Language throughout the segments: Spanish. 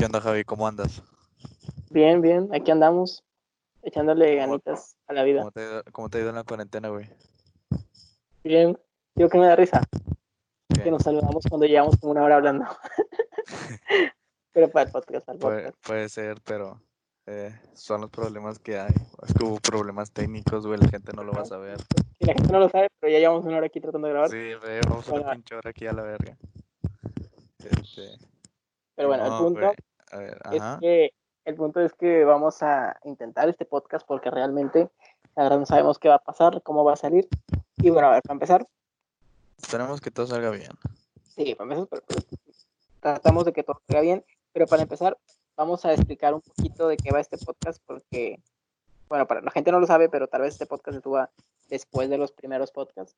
¿Qué onda, Javi? ¿Cómo andas? Bien, bien, aquí andamos, echándole ganitas a la vida. ¿Cómo te, ha ido- cómo te ha ido en la cuarentena, güey? Bien, digo que me da risa, ¿Qué? que nos saludamos cuando llevamos como una hora hablando. Pero para el podcast, para el Puede, podcast. puede ser, pero eh, son los problemas que hay. Es que hubo problemas técnicos, güey, la gente no lo va a saber. Y la gente no lo sabe, pero ya llevamos una hora aquí tratando de grabar. Sí, güey, vamos a una pinche hora aquí a la verga. Este, Pero bueno, el no, punto güey, A ver, es que el punto es que vamos a intentar este podcast porque realmente verdad no sabemos qué va a pasar, cómo va a salir. Y bueno, a ver, para empezar, Esperemos que todo salga bien. sí, para empezar, pero- pero tratamos de que todo salga bien, pero para empezar vamos a explicar un poquito de qué va este podcast porque, bueno, para la gente no lo sabe, pero tal vez este podcast se suba después de los primeros podcasts.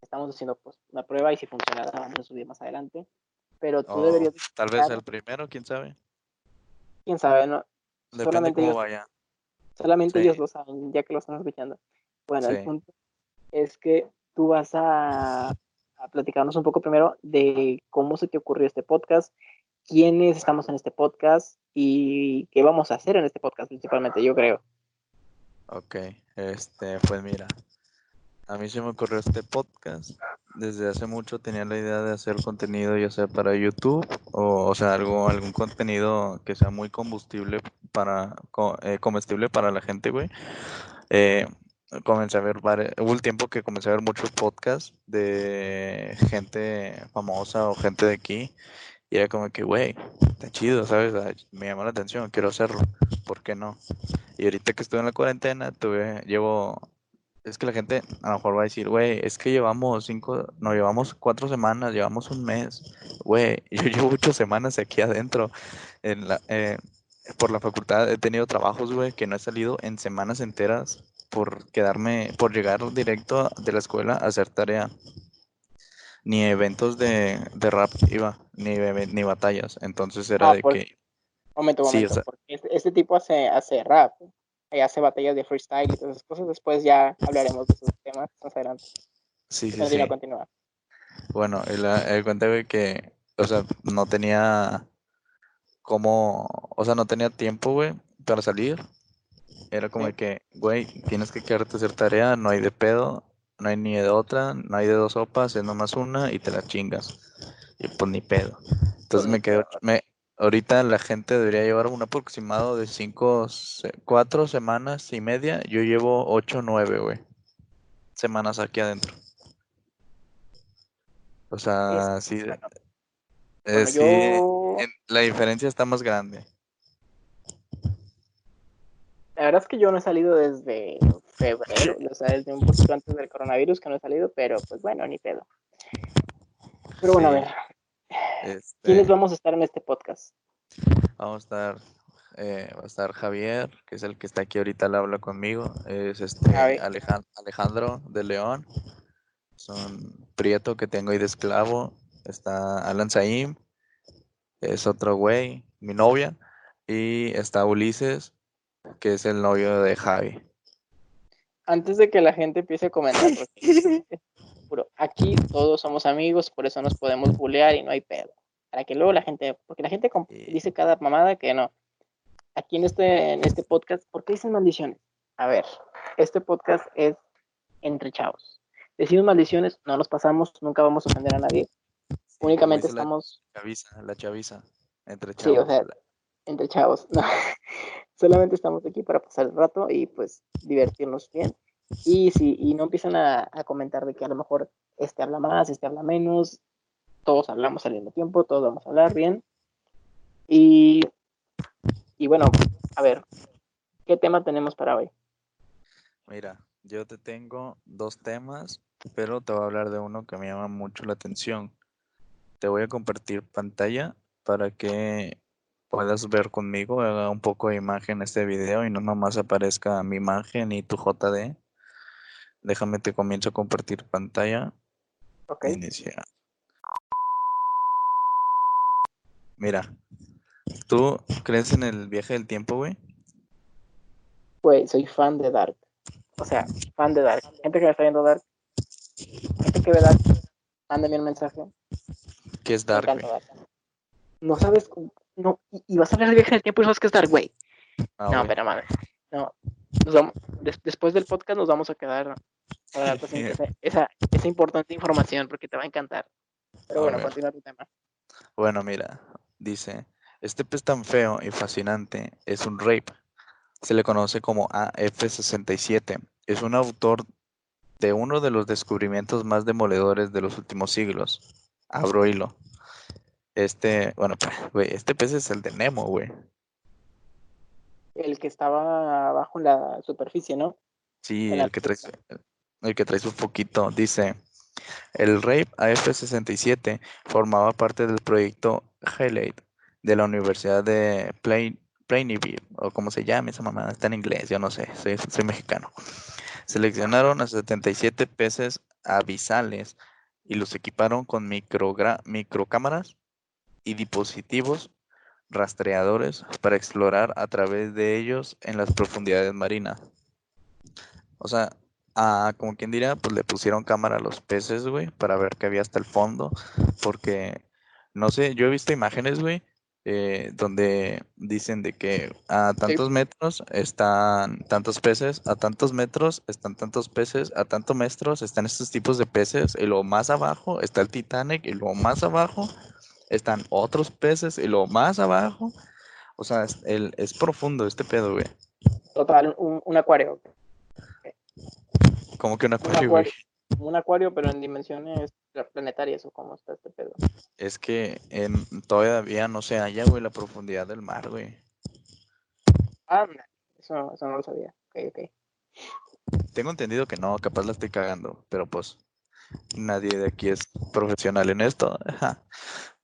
Estamos haciendo pues una prueba y si funciona la vamos a subir más adelante. Pero tú deberías, tal vez el primero, quién sabe. Quién sabe, ¿no? Depende Solamente cómo ellos- vaya. Solamente Sí. ellos lo saben, ya que lo están escuchando. Bueno, Sí. el punto es que tú vas a, a platicarnos un poco primero de cómo se te ocurrió este podcast, quiénes estamos en este podcast y qué vamos a hacer en este podcast principalmente, yo creo. Ok, este, pues mira, a mí se me ocurrió este podcast. Desde hace mucho tenía la idea de hacer contenido, ya sea para YouTube o, o sea, algo, algún contenido que sea muy combustible para, eh, comestible para la gente, güey. Eh, comencé a ver, hubo un tiempo que comencé a ver muchos podcasts de gente famosa o gente de aquí. Y era como que, güey, está chido, ¿sabes? Ah, Me llamó la atención, quiero hacerlo. ¿Por qué no? Y ahorita que estuve en la cuarentena, tuve, llevo, es que la gente a lo mejor va a decir, güey, es que llevamos cinco, no, llevamos cuatro semanas, llevamos un mes, güey, yo llevo ocho semanas aquí adentro, en la, eh, por la facultad he tenido trabajos, güey, que no he salido en semanas enteras por quedarme, por llegar directo de la escuela a hacer tarea. Ni eventos de, de rap iba, ni, ni batallas, entonces era Ah, de por- que... Momento, Sí, o sea- porque este, este tipo hace, hace rap, y hace batallas de freestyle y todas esas cosas, después ya hablaremos de esos temas más adelante. Sí, sí, sí. continúa. Bueno, el, el cuenta, que, o sea, no tenía como, o sea, no tenía tiempo, güey, para salir. Era como Sí. que, güey, tienes que quedarte a hacer tarea, no hay de pedo, no hay ni de otra, no hay de dos sopas, es nomás una y te la chingas. Y pues ni pedo. Entonces me quedé, me, ahorita la gente debería llevar un aproximado de cinco, cuatro semanas y media. Yo llevo ocho, nueve, güey, semanas aquí adentro. O sea, sí, bueno. eh, sí, yo, en- la diferencia está más grande. la verdad es que yo no he salido desde febrero, o sea, desde un poquito antes del coronavirus que no he salido, pero pues bueno, ni pedo. Pero bueno, a Sí, ver, ¿quiénes este, vamos a estar en este podcast? vamos a estar, eh, va a estar Javier, que es el que está aquí ahorita al habla conmigo, es este. Alejan- Alejandro de León, es un prieto que tengo ahí de esclavo, está Alan Saim, es otro güey, mi novia, y está Ulises, que es el novio de Javi. Antes de que la gente empiece a comentar, porque, juro, aquí todos somos amigos, por eso nos podemos bulear y no hay pedo. Para que luego la gente, porque la gente dice cada mamada que no. Aquí en este, en este podcast, ¿por qué dicen maldiciones? A ver, este podcast es entre chavos. Decimos maldiciones, no nos pasamos, nunca vamos a ofender a nadie. Sí, Únicamente dice la estamos chaviza, la chaviza, entre Sí, o chavos. sea, entre chavos. No. Solamente estamos aquí para pasar el rato y pues divertirnos bien. Y si y no empiezan a, a comentar de que a lo mejor este habla más, este habla menos, todos hablamos al mismo tiempo, todos vamos a hablar bien. Y, y bueno, a ver, ¿qué tema tenemos para hoy? Mira, yo te tengo dos temas, pero te voy a hablar de uno que me llama mucho la atención. Te voy a compartir pantalla para que puedas ver conmigo, haga un poco de imagen este video y no nomás aparezca mi imagen y tu JD. Déjame te comienzo a compartir pantalla. ¿Ok? Iniciar. Mira, ¿tú crees en el viaje del tiempo, güey? Güey, soy fan de Dark. O sea, fan de Dark. Gente que me está viendo Dark. Gente que ve Dark, mándame un mensaje. ¿Qué es Dark, güey? No sabes, no, y, vas a hablar de viaje en el tiempo y sabes que es Dark Way. Ah, no, güey. pero mames, no. Nos vamos, des- después del podcast nos vamos a quedar para darte esa, esa, importante información porque te va a encantar. Pero bueno, continúa tu tema. Bueno, mira, dice, este pez tan feo y fascinante es un rape. Se le conoce como AF67. Es un autor de uno de los descubrimientos más demoledores de los últimos siglos. Abro hilo. Este, bueno, güey, este pez es el de Nemo, güey. El que estaba abajo en la superficie, ¿no? Sí, el que trae, el que trae su foquito. Dice, el RAPE AF67 formaba parte del proyecto Highlight de la Universidad de Plain, Plainview, o como se llame esa mamada, está en inglés, yo no sé, soy, mexicano. Seleccionaron a 77 peces abisales y los equiparon con microcámaras y dispositivos rastreadores para explorar a través de ellos en las profundidades marinas. O sea, a, como quien diría, pues le pusieron cámara a los peces, güey, para ver qué había hasta el fondo, porque, no sé, yo he visto imágenes, güey, eh, donde dicen de que a tantos metros están tantos peces, a tantos metros están tantos peces, a tantos metros están estos tipos de peces, y luego más abajo está el Titanic, y luego más abajo están otros peces, y luego más abajo, o sea, es, el, es profundo este pedo, güey. Total, un, un acuario. Como que un Un acuario, güey. un acuario, pero en dimensiones planetarias o cómo está este pedo. Es que en, todavía no se halla, güey, la profundidad del mar, güey. Ah, eso, eso no lo sabía. Ok, ok. Tengo entendido que no, capaz la estoy cagando, pero pues nadie de aquí es profesional en esto. Ajá.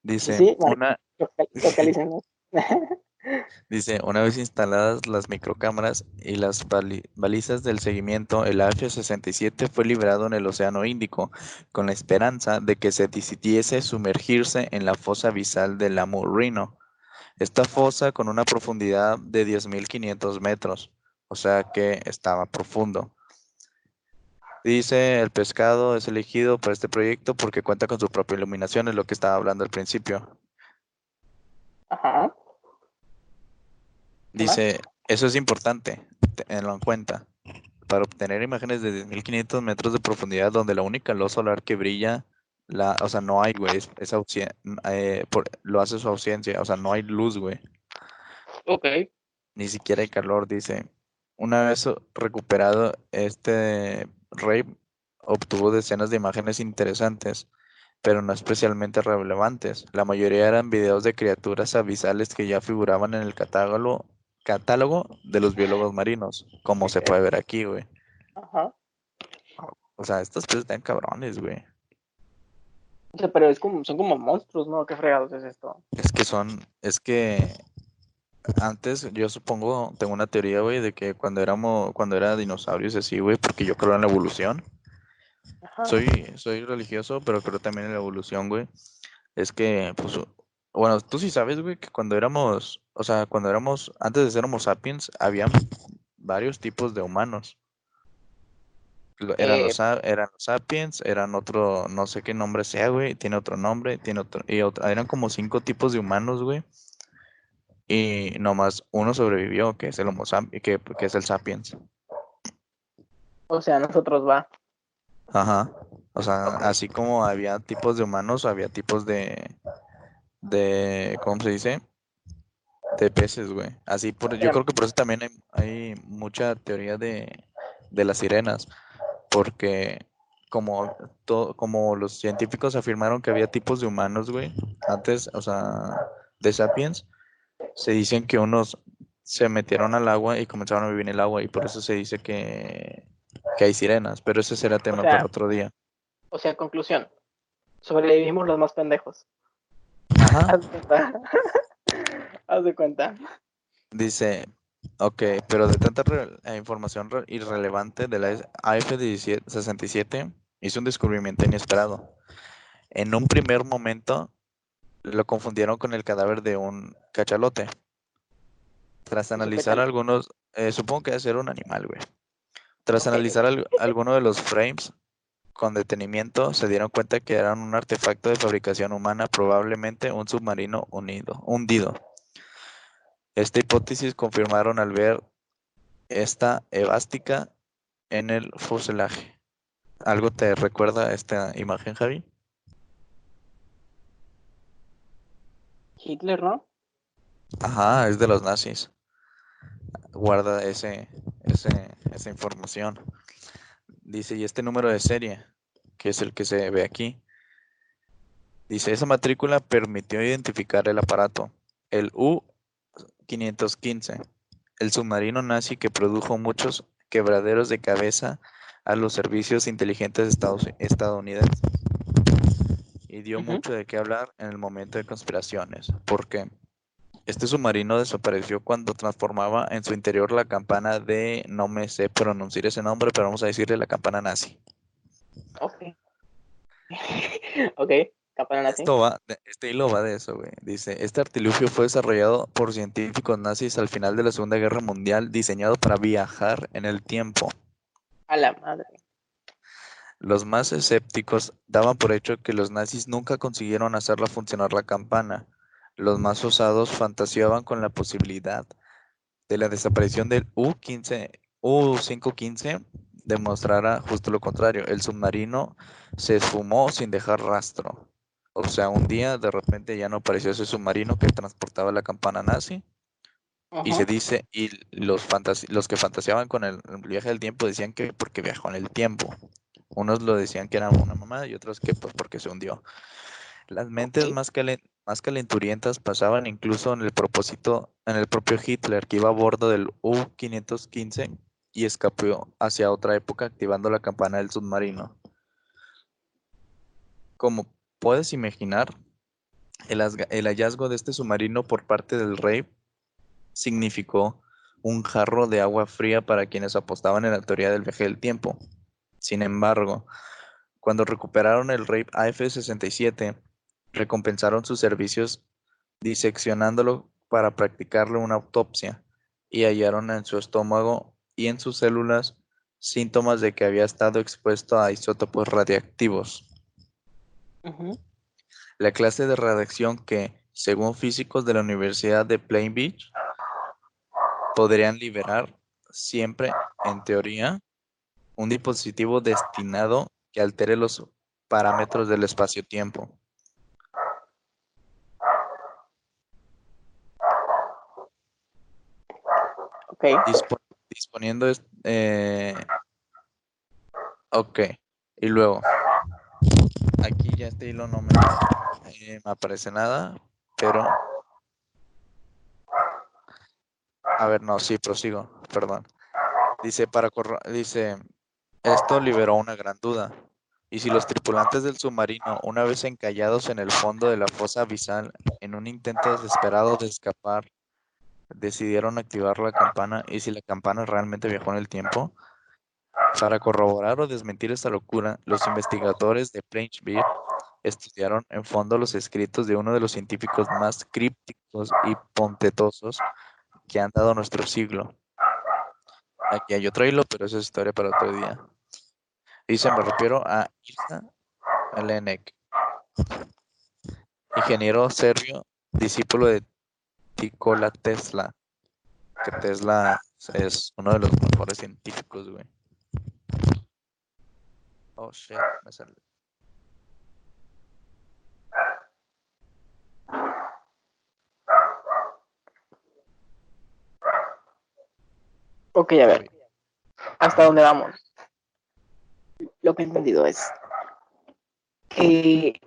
Dice, Sí, una, Local-. dice, una vez instaladas las microcámaras y las bali- balizas del seguimiento, el AF-67 fue liberado en el Océano Índico con la esperanza de que se decidiese sumergirse en la fosa abisal del Amurrino. Esta fosa con una profundidad de 10.500 metros, o sea que estaba profundo. Dice, el pescado es elegido para este proyecto porque cuenta con su propia iluminación, es lo que estaba hablando al principio. Ajá. Dice, eso es importante, tenlo en cuenta. Para obtener imágenes de 10.500 metros de profundidad donde la única luz solar que brilla, la, o sea, no hay, güey, es, es eh, por- lo hace su ausencia, o sea, no hay luz, güey. Ok. Ni siquiera hay calor, dice. Una vez recuperado este rey, obtuvo decenas de imágenes interesantes, pero no especialmente relevantes. La mayoría eran videos de criaturas abisales que ya figuraban en el catálogo, catálogo de los biólogos marinos, como se puede ver aquí, güey. Ajá. O sea, estos peces están cabrones, güey. O sea, pero es como, son como monstruos, ¿no? ¿Qué fregados es esto? Es que son, es que antes yo supongo, tengo una teoría, güey, de que cuando éramos, cuando era dinosaurios así, güey, porque yo creo en la evolución. Ajá. Soy, soy religioso, pero creo también en la evolución, güey. Es que, pues, bueno, tú sí sabes, güey, que cuando éramos, o sea, cuando éramos, antes de ser Homo sapiens, había varios tipos de humanos. Eran Eh, los, eran los sapiens, eran otro, no sé qué nombre sea, güey, tiene otro nombre, tiene otro, y otro, eran como cinco tipos de humanos, güey. Y nomás uno sobrevivió, que es el Homo sapiens, que, que es el sapiens. O sea, nosotros va. Ajá. O sea, así como había tipos de humanos, había tipos de, de, ¿cómo se dice? De peces, güey. Así por, yo creo que por eso también hay, hay mucha teoría de, de las sirenas, porque como, to- como los científicos afirmaron que había tipos de humanos, güey, antes, o sea, de sapiens, se dicen que unos se metieron al agua y comenzaron a vivir en el agua y por eso se dice que, que hay sirenas, pero ese será tema sea, para otro día. O sea, conclusión. Sobrevivimos los más pendejos. Ajá. Haz de cuenta. Haz de cuenta. Dice, ok, pero de tanta eh, información re- irrelevante de la AF-67 hizo un descubrimiento inesperado. En un primer momento lo confundieron con el cadáver de un cachalote. Tras ¿Un analizar algunos, eh, supongo que debe ser un animal, güey. Tras analizar al- alguno de los frames con detenimiento, se dieron cuenta que eran un artefacto de fabricación humana, probablemente un submarino unido, hundido. Esta hipótesis confirmaron al ver esta evástica en el fuselaje. ¿Algo te recuerda esta imagen, Javi? Hitler, ¿no? Ajá, es de los nazis. Guarda ese, ese, esa información. Dice, y este número de serie, que es el que se ve aquí, dice, esa matrícula permitió identificar el aparato, el U-515, el submarino nazi que produjo muchos quebraderos de cabeza a los servicios inteligentes estadounidenses. Y dio mucho de qué hablar en el momento de conspiraciones. porque Este submarino desapareció cuando transformaba en su interior la campana de, no me sé pronunciar ese nombre, pero vamos a decirle la campana nazi. Ok. ok, campana nazi. Esto va, este hilo va de eso, güey. Dice, este artilugio fue desarrollado por científicos nazis al final de la Segunda Guerra Mundial, diseñado para viajar en el tiempo. A la madre. Los más escépticos daban por hecho que los nazis nunca consiguieron hacerla funcionar la campana. Los más osados fantaseaban con la posibilidad de la desaparición del U-15, U-515 demostrara justo lo contrario. El submarino se esfumó sin dejar rastro. O sea, un día de repente ya no apareció ese submarino que transportaba la campana nazi y se dice, y los, los que fantaseaban con el, viaje del tiempo decían que porque viajó en el tiempo. Unos lo decían que era una mamada y otros que pues porque se hundió. Las mentes más, más calenturientas pasaban incluso en el propósito, en el propio Hitler, que iba a bordo del U-515 y escapó hacia otra época activando la campana del submarino. Como puedes imaginar, el, el hallazgo de este submarino por parte del rey significó un jarro de agua fría para quienes apostaban en la teoría del viaje del tiempo. Sin embargo, cuando recuperaron el Rape AF-67, recompensaron sus servicios diseccionándolo para practicarle una autopsia y hallaron en su estómago y en sus células síntomas de que había estado expuesto a isótopos radiactivos. La clase de radiación que, según físicos de la Universidad de Plain Beach, podrían liberar siempre, en teoría, un dispositivo destinado que altere los parámetros del espacio-tiempo. Okay. disponiendo. Eh, ok. Y luego. Aquí ya este hilo no me, eh, me aparece nada. Pero A ver, no, sí, prosigo, perdón. Dice, para dice, esto liberó una gran duda. Y si los tripulantes del submarino, una vez encallados en el fondo de la fosa abisal, en un intento desesperado de escapar, decidieron activar la campana, y si la campana realmente viajó en el tiempo, para corroborar o desmentir esta locura, los investigadores de Plains estudiaron en fondo los escritos de uno de los científicos más crípticos y pontetosos que han dado nuestro siglo. Aquí hay otro hilo, pero esa es historia para otro día. Dice, me refiero a Ilsa Lenek, ingeniero serbio, discípulo de Nikola Tesla, que Tesla es uno de los mejores científicos, güey. Oh, shit, me salió. Ok, a ver. ¿Hasta dónde vamos? Lo que he entendido es que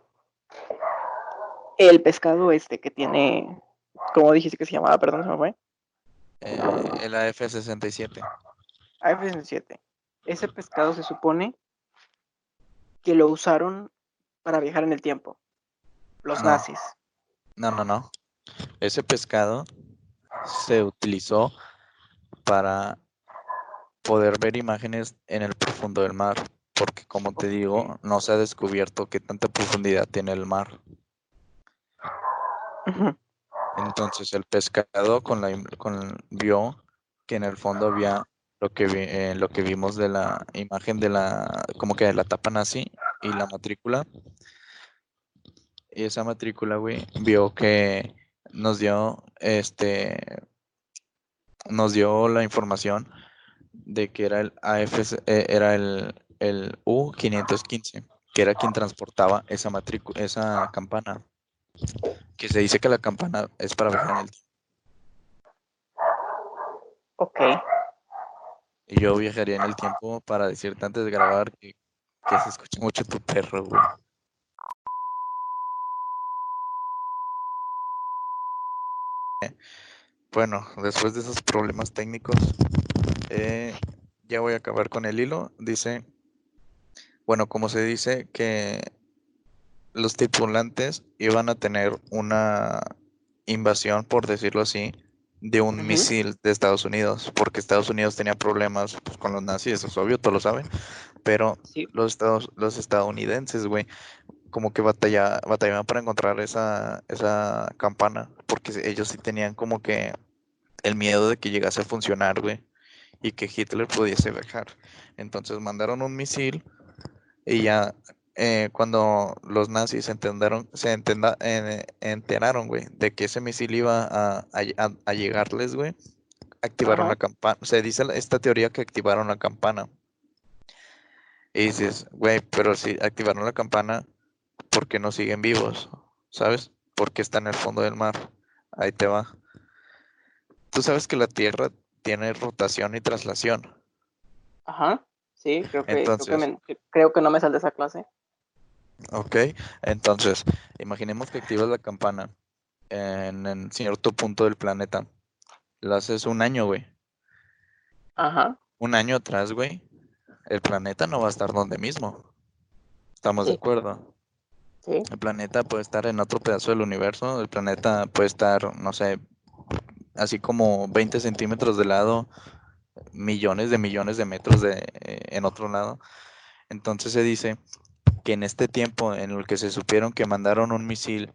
el pescado este que tiene, ¿cómo dijiste que se llamaba? Perdón, se me fue. Eh, el AF-67. AF-67. Ese pescado se supone que lo usaron para viajar en el tiempo. Los nazis. No, no, no. Ese pescado se utilizó para poder ver imágenes en el profundo del mar, porque como te digo, no se ha descubierto qué tanta profundidad tiene el mar. Entonces el pescado con la con, vio que en el fondo había lo que eh, lo que vimos de la imagen de la como que de la tapa nazi y la matrícula. Y esa matrícula, güey, vio que nos dio este nos dio la información de que era el AFC, eh, era el, el U515, que era quien transportaba esa matrícula, esa campana. Que se dice que la campana es para viajar en el tiempo. Ok. Y yo viajaría en el tiempo para decirte antes de grabar que, que se escucha mucho tu perro, güey. Bueno, después de esos problemas técnicos, eh, ya voy a acabar con el hilo. Dice, bueno, como se dice que los tripulantes iban a tener una invasión, por decirlo así, de un misil de Estados Unidos, porque Estados Unidos tenía problemas pues, con los nazis, eso es obvio, todos lo saben, pero Sí. los, estados, los estadounidenses, güey, como que batalla, batallaban para encontrar esa, esa campana, porque ellos sí tenían como que el miedo de que llegase a funcionar, güey, y que Hitler pudiese viajar. Entonces mandaron un misil y ya eh, cuando los nazis entendieron, se entenda- eh, enteraron, güey, de que ese misil iba a, a- a- a llegarles, güey, activaron Ajá. la campana. Se dice esta teoría que activaron la campana. Y dices, güey, pero si activaron la campana, ¿por qué no siguen vivos? ¿Sabes? Porque está en el fondo del mar. Ahí te va. Tú sabes que la Tierra tiene rotación y traslación. Ajá. Sí, creo que, creo que, Entonces- me- que- creo que no me sale esa clase. Ok, entonces, imaginemos que activas la campana en, en cierto punto del planeta. Lo haces un año, güey. Ajá. Un año atrás, güey, el planeta no va a estar donde mismo. ¿Estamos de acuerdo? Sí. El planeta puede estar en otro pedazo del universo. El planeta puede estar, no sé, así como 20 centímetros de lado, millones de millones de metros de, eh, en otro lado. Entonces se dice que en este tiempo en el que se supieron que mandaron un misil,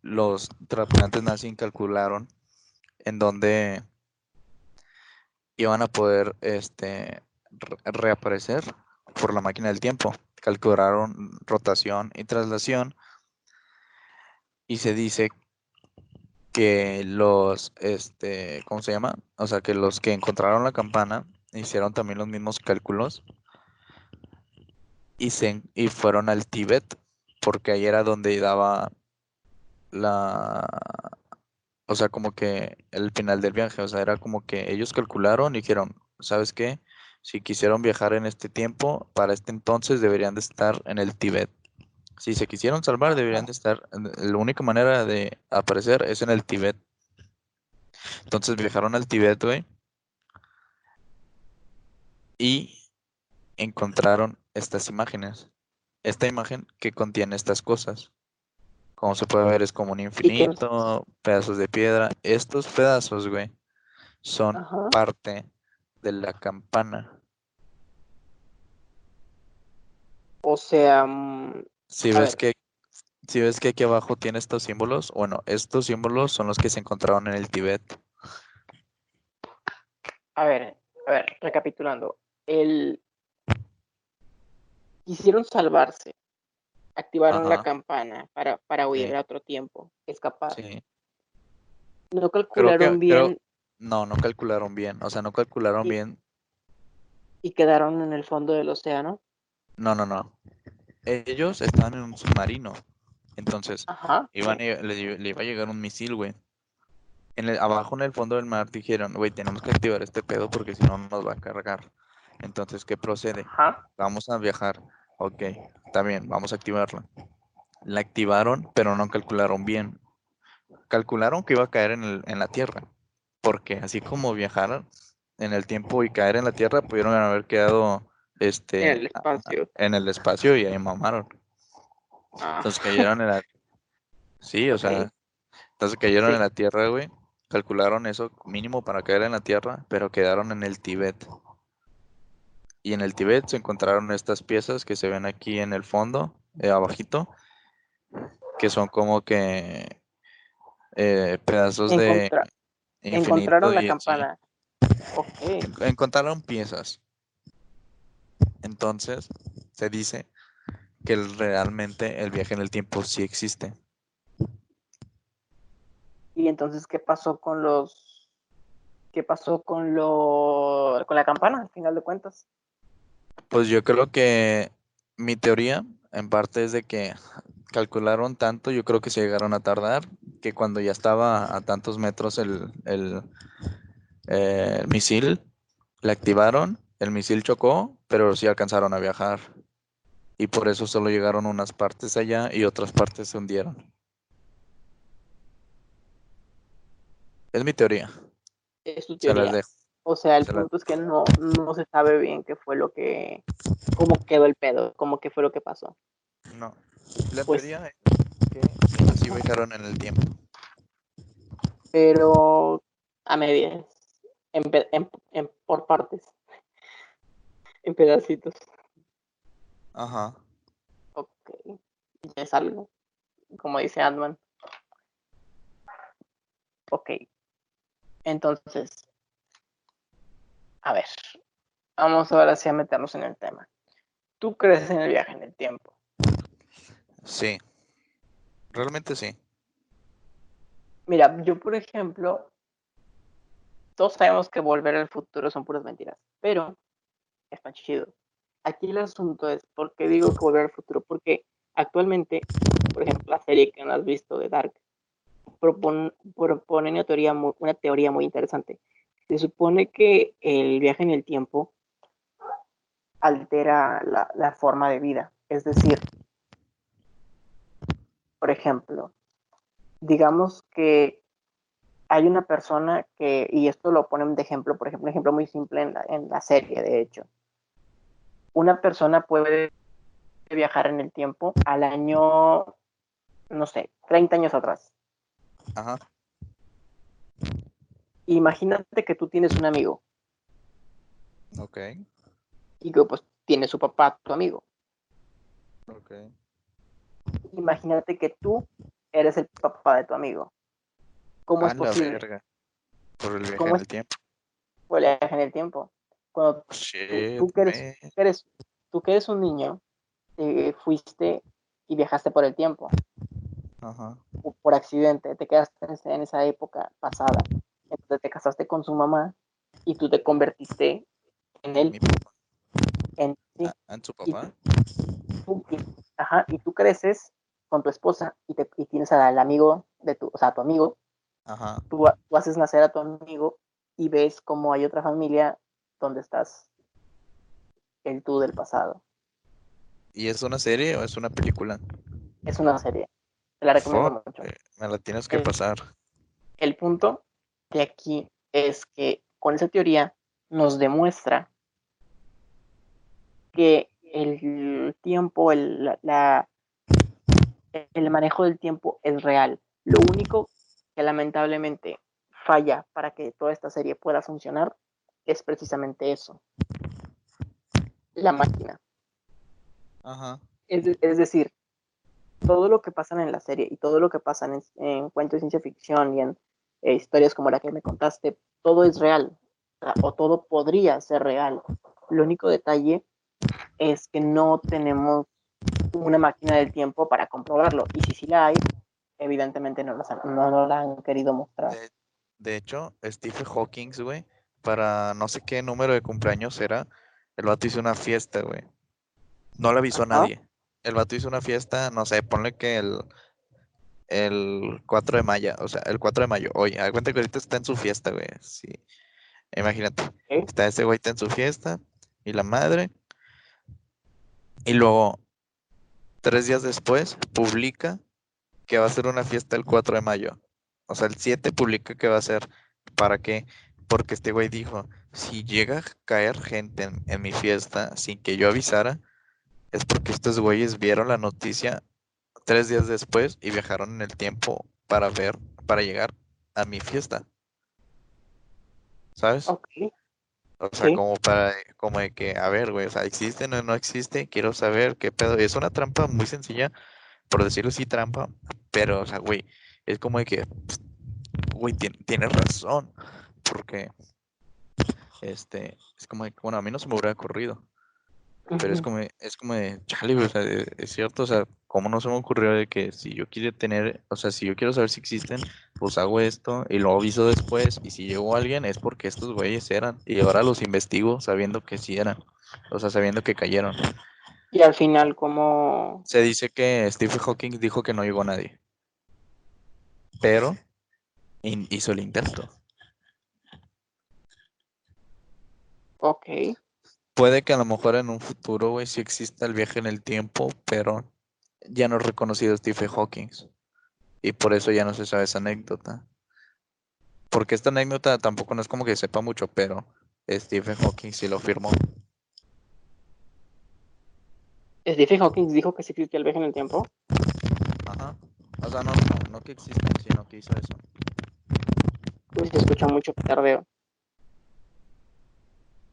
los tratantes nazis calcularon en donde iban a poder este, re- reaparecer por la máquina del tiempo. Calcularon rotación y traslación y se dice que los, este, ¿cómo se llama? O sea, que los que encontraron la campana hicieron también los mismos cálculos y, se, y fueron al Tíbet, porque ahí era donde daba la, o sea, como que el final del viaje, o sea, era como que ellos calcularon y dijeron, ¿sabes qué? Si quisieron viajar en este tiempo, para este entonces deberían de estar en el Tíbet. Si se quisieron salvar, deberían de estar, la única manera de aparecer es en el Tíbet. Entonces viajaron al Tíbet, güey. Y encontraron estas imágenes. Esta imagen que contiene estas cosas. Como se puede ver, es como un infinito, pedazos de piedra. Estos pedazos, güey, son Ajá. parte de la campana. O sea, mm, Si ves ver. que si ves que aquí abajo tiene estos símbolos, bueno, estos símbolos son los que se encontraron en el Tíbet. a ver, a ver, recapitulando. El quisieron salvarse. Activaron la campana para, para huir Sí. a otro tiempo, escapar. Sí. No Creo calcularon creo- bien No, no calcularon bien. O sea, no calcularon bien. y quedaron en el fondo del océano. No, no, no. Ellos estaban en un submarino. Entonces, Ajá. iban le, le iba a llegar un misil, güey. En el, abajo en el fondo del mar dijeron, güey, tenemos que activar este pedo porque si no nos va a cargar. Entonces, ¿qué procede? Ajá. Vamos a viajar. Ok, está bien, vamos a activarla. La activaron, pero no calcularon bien. Calcularon que iba a caer en, el- en la Tierra. Porque así como viajaron en el tiempo y caer en la Tierra, pudieron haber quedado este, En el espacio. en el espacio y ahí mamaron. Ah, Entonces cayeron en la... Sí, o sea, entonces cayeron Sí. en la Tierra, güey. Calcularon eso mínimo para caer en la Tierra, pero quedaron en el Tíbet. Y en el Tíbet se encontraron estas piezas que se ven aquí en el fondo, eh, abajito, que son como que eh, pedazos de Encontra- encontraron la campana. Encontraron piezas. Entonces, se dice que realmente el viaje en el tiempo sí existe. Y entonces, ¿qué pasó con los ¿Qué pasó con lo con la campana, al final de cuentas? Pues yo creo que mi teoría, en parte, es de que calcularon tanto, yo creo que se llegaron a tardar, que cuando ya estaba a tantos metros el, el, eh, misil, le activaron, el misil chocó, pero sí alcanzaron a viajar. Y por eso solo llegaron unas partes allá y otras partes se hundieron. Es mi teoría. Es tu teoría. O sea, el punto es que no, no se sabe bien qué fue lo que, cómo quedó el pedo, cómo qué fue lo que pasó. No. La pues, teoría es que viajaron en el tiempo. Pero a medias, en, por partes, en pedacitos. Ajá. Ok, ya es algo, como dice Adman. Ok, entonces, a ver, vamos ahora sí a meternos en el tema. ¿Tú crees en el viaje en el tiempo? Sí, realmente sí. Mira, yo por ejemplo, todos sabemos que volver al futuro son puras mentiras, pero es tan chido. Aquí el asunto es, ¿por qué digo que volver al futuro? Porque actualmente, por ejemplo, la serie que no has visto de Dark propone, una, teoría muy, una teoría muy interesante. Se supone que el viaje en el tiempo altera la forma de vida. Es decir, por ejemplo, digamos que hay una persona que, y esto lo ponen de ejemplo, por ejemplo, un ejemplo muy simple en la, en la serie, de hecho. Una persona puede viajar en el tiempo al año, no sé, 30 años atrás. Ajá. Imagínate que tú tienes un amigo. Ok. Y que pues tiene su papá, tu amigo. Ok imagínate que tú eres el papá de tu amigo. ¿Cómo es posible? Por el viaje en el tiempo. Por el viaje en el tiempo. Cuando tú, que eres, tú, que eres, un niño, fuiste y viajaste por el tiempo. Ajá. Por accidente, te quedaste en esa época pasada. Entonces te casaste con su mamá y tú te convertiste en él. En, ah, ¿En su papá? ajá, y tú creces con tu esposa y, te, y tienes al amigo de tu, o sea, a tu amigo, Ajá. Tú, haces nacer a tu amigo y ves cómo hay otra familia donde estás el tú del pasado. ¿Y es una serie o es una película? Es una serie. Te la recomiendo mucho. Me la tienes que pasar. El punto de aquí es que con esa teoría nos demuestra que el tiempo, el, la, el manejo del tiempo es real. Lo único que lamentablemente falla para que toda esta serie pueda funcionar es precisamente eso. La máquina. Ajá. Es, decir, todo lo que pasa en la serie y todo lo que pasa en, cuentos de ciencia ficción y en eh, historias como la que me contaste, todo es real. o todo podría ser real. Lo único detalle es que no tenemos una máquina del tiempo para comprobarlo. Y si sí la hay, evidentemente no, no, la han querido mostrar. De, hecho, Stephen Hawking, güey, para no sé qué número de cumpleaños era, el vato hizo una fiesta, güey. No le avisó a nadie. El vato hizo una fiesta, no sé, ponle que el, el 4 de mayo, o sea, el 4 de mayo, oye, a cuenta que ahorita está en su fiesta, güey. Sí. Imagínate, está ese güey está en su fiesta y la madre. Y luego Tres días después publica que va a ser una fiesta el 4 de mayo. O sea, el 7 publica que va a ser. ¿Para qué? Porque este güey dijo, si llega a caer gente en, mi fiesta sin que yo avisara, es porque estos güeyes vieron la noticia tres días después y viajaron en el tiempo para ver, para llegar a mi fiesta. ¿Sabes? O sea, como para, como de que, a ver, güey, o sea, ¿existe o no existe? Quiero saber qué pedo. Es una trampa muy sencilla, por decirlo así, trampa, pero, o sea, güey, es como de que, güey, tienes razón, porque, este, es como de que, bueno, a mí no se me hubiera ocurrido. Pero es como, es como de, chale, o sea, es cierto, o sea, ¿cómo no se me ocurrió de que si yo quiero tener, o sea, si yo quiero saber si existen, pues hago esto y lo aviso después, y si llegó alguien es porque estos güeyes eran, y ahora los investigo sabiendo que sí eran, o sea, sabiendo que cayeron. Y al final, ¿cómo...? Se dice que Stephen Hawking dijo que no llegó nadie, pero hizo el intento. Ok. Puede que a lo mejor en un futuro, güey, sí exista el viaje en el tiempo, pero ya no es reconocido Stephen Hawking. Y por eso ya no se sabe esa anécdota. Porque esta anécdota tampoco no es como que sepa mucho, pero Stephen Hawking sí lo firmó. Stephen Hawking dijo que sí existía el viaje en el tiempo. Ajá. O sea, no, no, no que exista, sino que hizo eso. Pues se escucha mucho petardeo.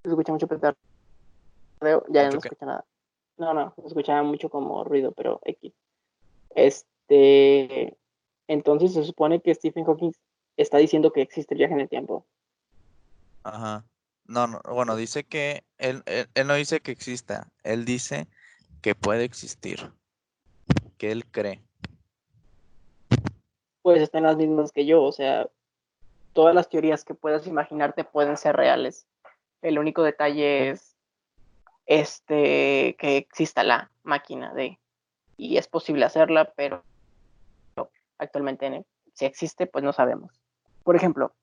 Se escucha mucho petardeo. Ya no escucha nada. No, no, escuchaba mucho como ruido, pero X. Este. Entonces se supone que Stephen Hawking está diciendo que existe el viaje en el tiempo. Ajá. No, no, bueno, dice que él, él, no dice que exista, él dice que puede existir, que él cree. Pues están las mismas que yo, o sea, todas las teorías que puedas imaginarte pueden ser reales. El único detalle es este, que exista la máquina de, y es posible hacerla, pero actualmente si existe, pues no sabemos. Por ejemplo,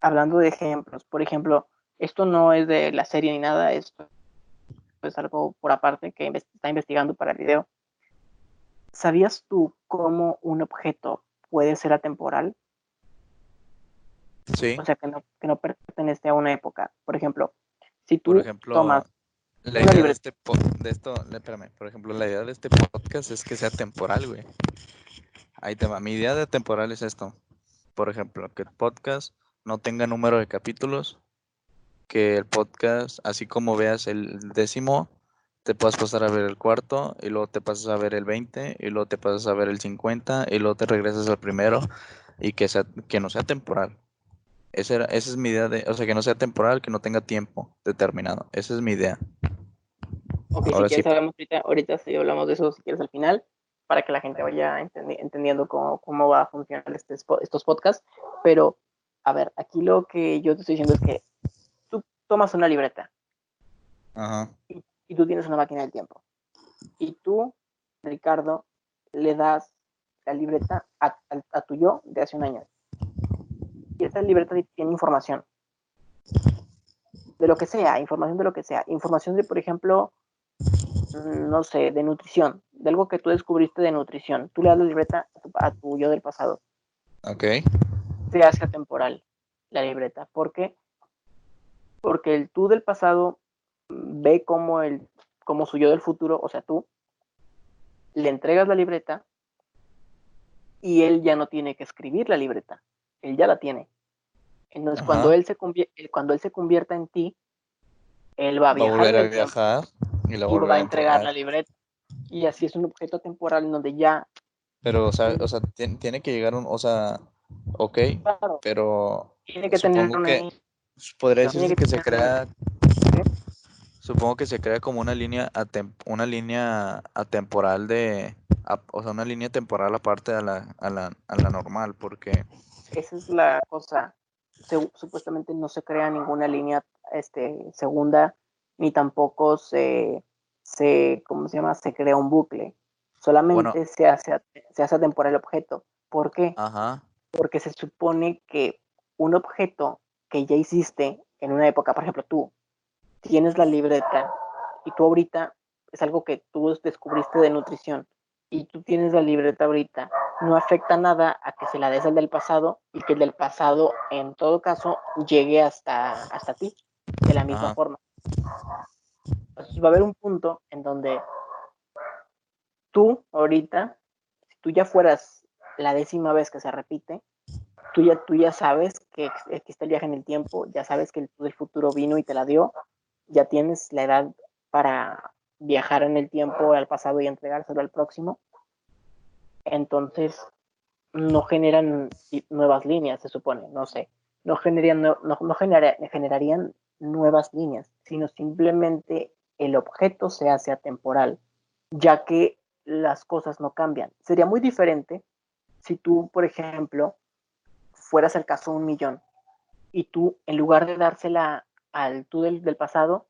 hablando de ejemplos, por ejemplo, esto no es de la serie ni nada, esto es algo por aparte que está investigando para el video. ¿Sabías tú cómo un objeto puede ser atemporal? Sí. O sea, que no, que no pertenece a una época. Por ejemplo, si tú tomas la idea de este de esto, espérame, por ejemplo, la idea de este podcast es que sea temporal, güey. Ahí te va. Mi idea de temporal es esto. Por ejemplo, que el podcast no tenga número de capítulos, que el podcast, así como veas el décimo, te puedas pasar a ver el cuarto, y luego te pasas a ver el 20, y luego te pasas a ver el 50, y luego te regresas al primero, y que, sea, que no sea temporal. Esa, era, esa es mi idea de, o sea, que no sea temporal, que no tenga tiempo determinado. Esa es mi idea. Ok, si quieres ahorita, ahorita sí hablamos de eso, si quieres al final, para que la gente vaya entendiendo cómo, cómo va a funcionar este, estos podcasts. Pero, a ver, aquí lo que yo te estoy diciendo es que tú tomas una libreta Ajá. Y, tú tienes una máquina del tiempo. Y tú, Ricardo, le das la libreta a, a tu yo de hace un año y esta libreta tiene información de lo que sea, información de lo que sea, información de, por ejemplo, mm, no sé, de nutrición, de algo que tú descubriste de nutrición. Tú le das la libreta a tu, yo del pasado. Ok. Se hace atemporal la libreta. ¿Por qué? Porque el tú del pasado ve como el, como su yo del futuro, o sea, tú, le entregas la libreta y él ya no tiene que escribir la libreta él ya la tiene. Entonces, cuando él, se eh, cuando él se convierta en ti, él va a viajar. Va a volver a viajar y, la va a entregar la libreta. Y así es un objeto temporal en donde ya. Pero, o sea, o sea tiene, que llegar un. O sea, ok, pero. Tiene que tener una. Que, podría decirse que, se crea. Supongo que se crea como una línea, una línea atemporal de. o sea, una línea temporal aparte a la, a la, a la normal, porque esa es la cosa. supuestamente no se crea ninguna línea este, segunda, ni tampoco se, se, ¿cómo se llama? Se crea un bucle. Solamente se, hace, se hace temporal el objeto. ¿Por qué? Porque se supone que un objeto que ya hiciste en una época, por ejemplo, tú tienes la libreta y tú ahorita es algo que tú descubriste de nutrición y tú tienes la libreta ahorita, no afecta nada a que se la des al del pasado y que el del pasado, en todo caso, llegue hasta, hasta ti de la misma forma. Entonces va a haber un punto en donde tú ahorita, si tú ya fueras la décima vez que se repite, tú ya, tú ya sabes que existe el viaje en el tiempo, ya sabes que el, el futuro vino y te la dio, ya tienes la edad para viajar en el tiempo al pasado y entregárselo al próximo. Entonces, no generan nuevas líneas, se supone, no sé. No, generarían, no, no generarían nuevas líneas, sino simplemente el objeto se hace atemporal, ya que las cosas no cambian. Sería muy diferente si tú, por ejemplo, fueras el caso un millón y tú, en lugar de dársela al tú del pasado,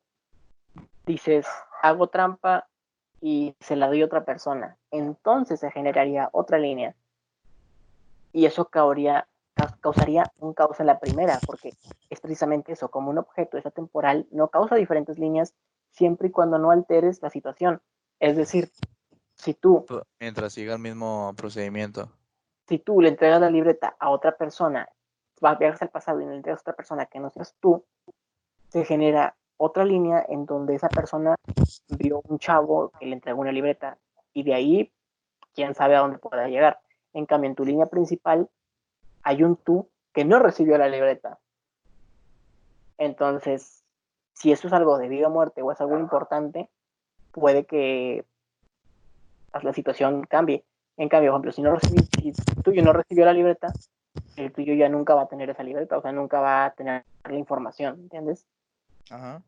dices, hago trampa y se la doy a otra persona. Entonces se generaría otra línea. Y eso causaría, causaría un caos en la primera, porque es precisamente eso, como un objeto es atemporal, no causa diferentes líneas siempre y cuando no alteres la situación. Es decir, si tú... Mientras siga el mismo procedimiento. Si tú le entregas la libreta a otra persona, vas viajas al pasado y le entregas a otra persona que no seas tú, se genera otra línea en donde esa persona vio un chavo que le entregó una libreta y de ahí quién sabe a dónde pueda llegar. En cambio, en tu línea principal hay un tú que no recibió la libreta. Entonces, si eso es algo de vida o muerte o es algo importante, puede que la situación cambie. En cambio, por ejemplo, si, no recibí, si el tuyo no recibió la libreta, el tuyo ya nunca va a tener esa libreta, o sea, nunca va a tener la información, ¿entiendes? Ajá.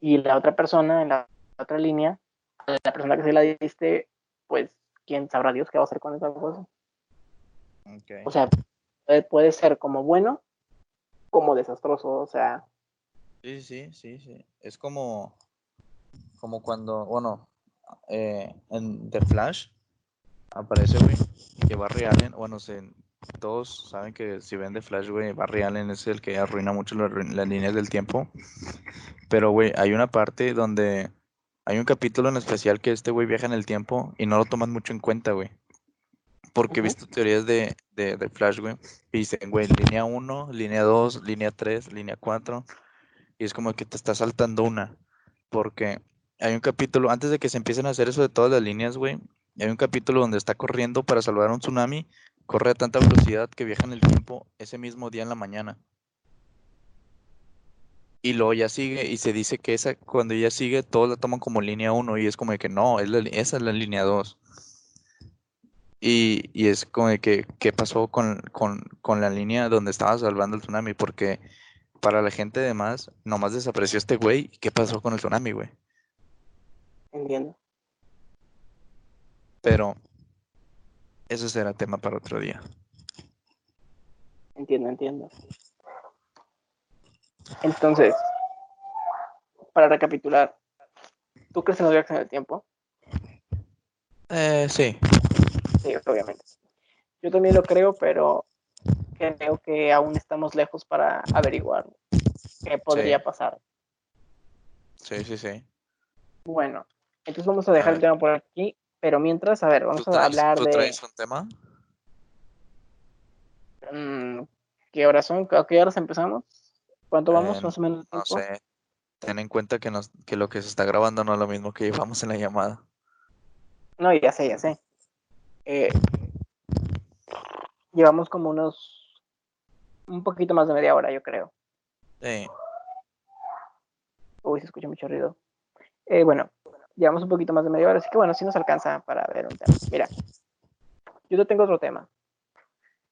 Y la otra persona, en la otra línea, la persona que se la diste, pues, quién sabrá Dios qué va a hacer con esa cosa. O sea, puede, ser como bueno, como desastroso, o sea. Sí, sí, sí, sí. Es como, como cuando, bueno, eh, en The Flash aparece, güey, que Barry Allen, bueno, se, todos saben que si ven The Flash, güey, Barry Allen es el que arruina mucho las líneas del tiempo. Pero, güey, hay una parte donde hay un capítulo en especial que este güey viaja en el tiempo y no lo toman mucho en cuenta, güey. Porque he visto teorías de, de, Flash, güey. Y dicen, güey, línea 1, línea 2, línea 3, línea 4. Y es como que te está saltando una. Porque hay un capítulo, antes de que se empiecen a hacer eso de todas las líneas, güey. Hay un capítulo donde está corriendo para salvar un tsunami. Corre a tanta velocidad que viaja en el tiempo ese mismo día en la mañana. Y luego ya sigue y se dice que esa, cuando ya sigue, todos la toman como línea 1 y es como de que no, es esa es la línea 2. Y, y, es como de que, ¿qué pasó con, con, con, la línea donde estaba salvando el tsunami? Porque para la gente de más, nomás desapareció este güey. ¿Qué pasó con el tsunami, güey? Entiendo. Pero eso será tema para otro día. Entiendo, entiendo. Entonces, para recapitular, ¿tú crees en los viajes en el tiempo? Eh, sí. Sí, obviamente. Yo también lo creo, pero creo que aún estamos lejos para averiguar qué podría pasar. Sí, sí, sí. Bueno, entonces vamos a dejar el tema por aquí, pero mientras, a ver, vamos a hablar ¿tú de... traes un tema? Mm, ¿Qué horas son? ¿A qué horas empezamos? ¿Cuánto vamos más o menos? No sé. Ten en cuenta que, nos, que lo que se está grabando no es lo mismo que llevamos en la llamada. No, ya sé, ya sé. Eh, llevamos como unos. Un poquito más de media hora, yo creo. Sí. Uy, se escucha mucho ruido. Eh, bueno, llevamos un poquito más de media hora, así que bueno, sí nos alcanza para ver un tema. Mira, yo te tengo otro tema.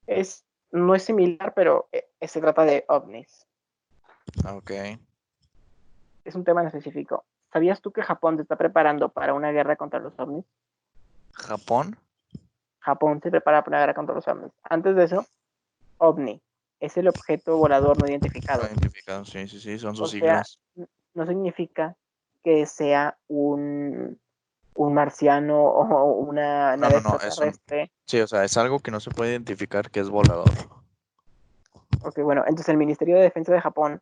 Es, no es similar, pero eh, se trata de ovnis. Ok. Es un tema en específico. ¿Sabías tú que Japón se está preparando para una guerra contra los ovnis? ¿Japón? Japón se prepara para una guerra contra los ovnis. Antes de eso, ovni es el objeto volador no identificado. No identificado, sí, sí, sí, son sus siglas. no significa que sea un, un marciano o una nave extraterrestre. sí, o sea, es algo que no se puede identificar que es volador. Ok, bueno, entonces el Ministerio de Defensa de Japón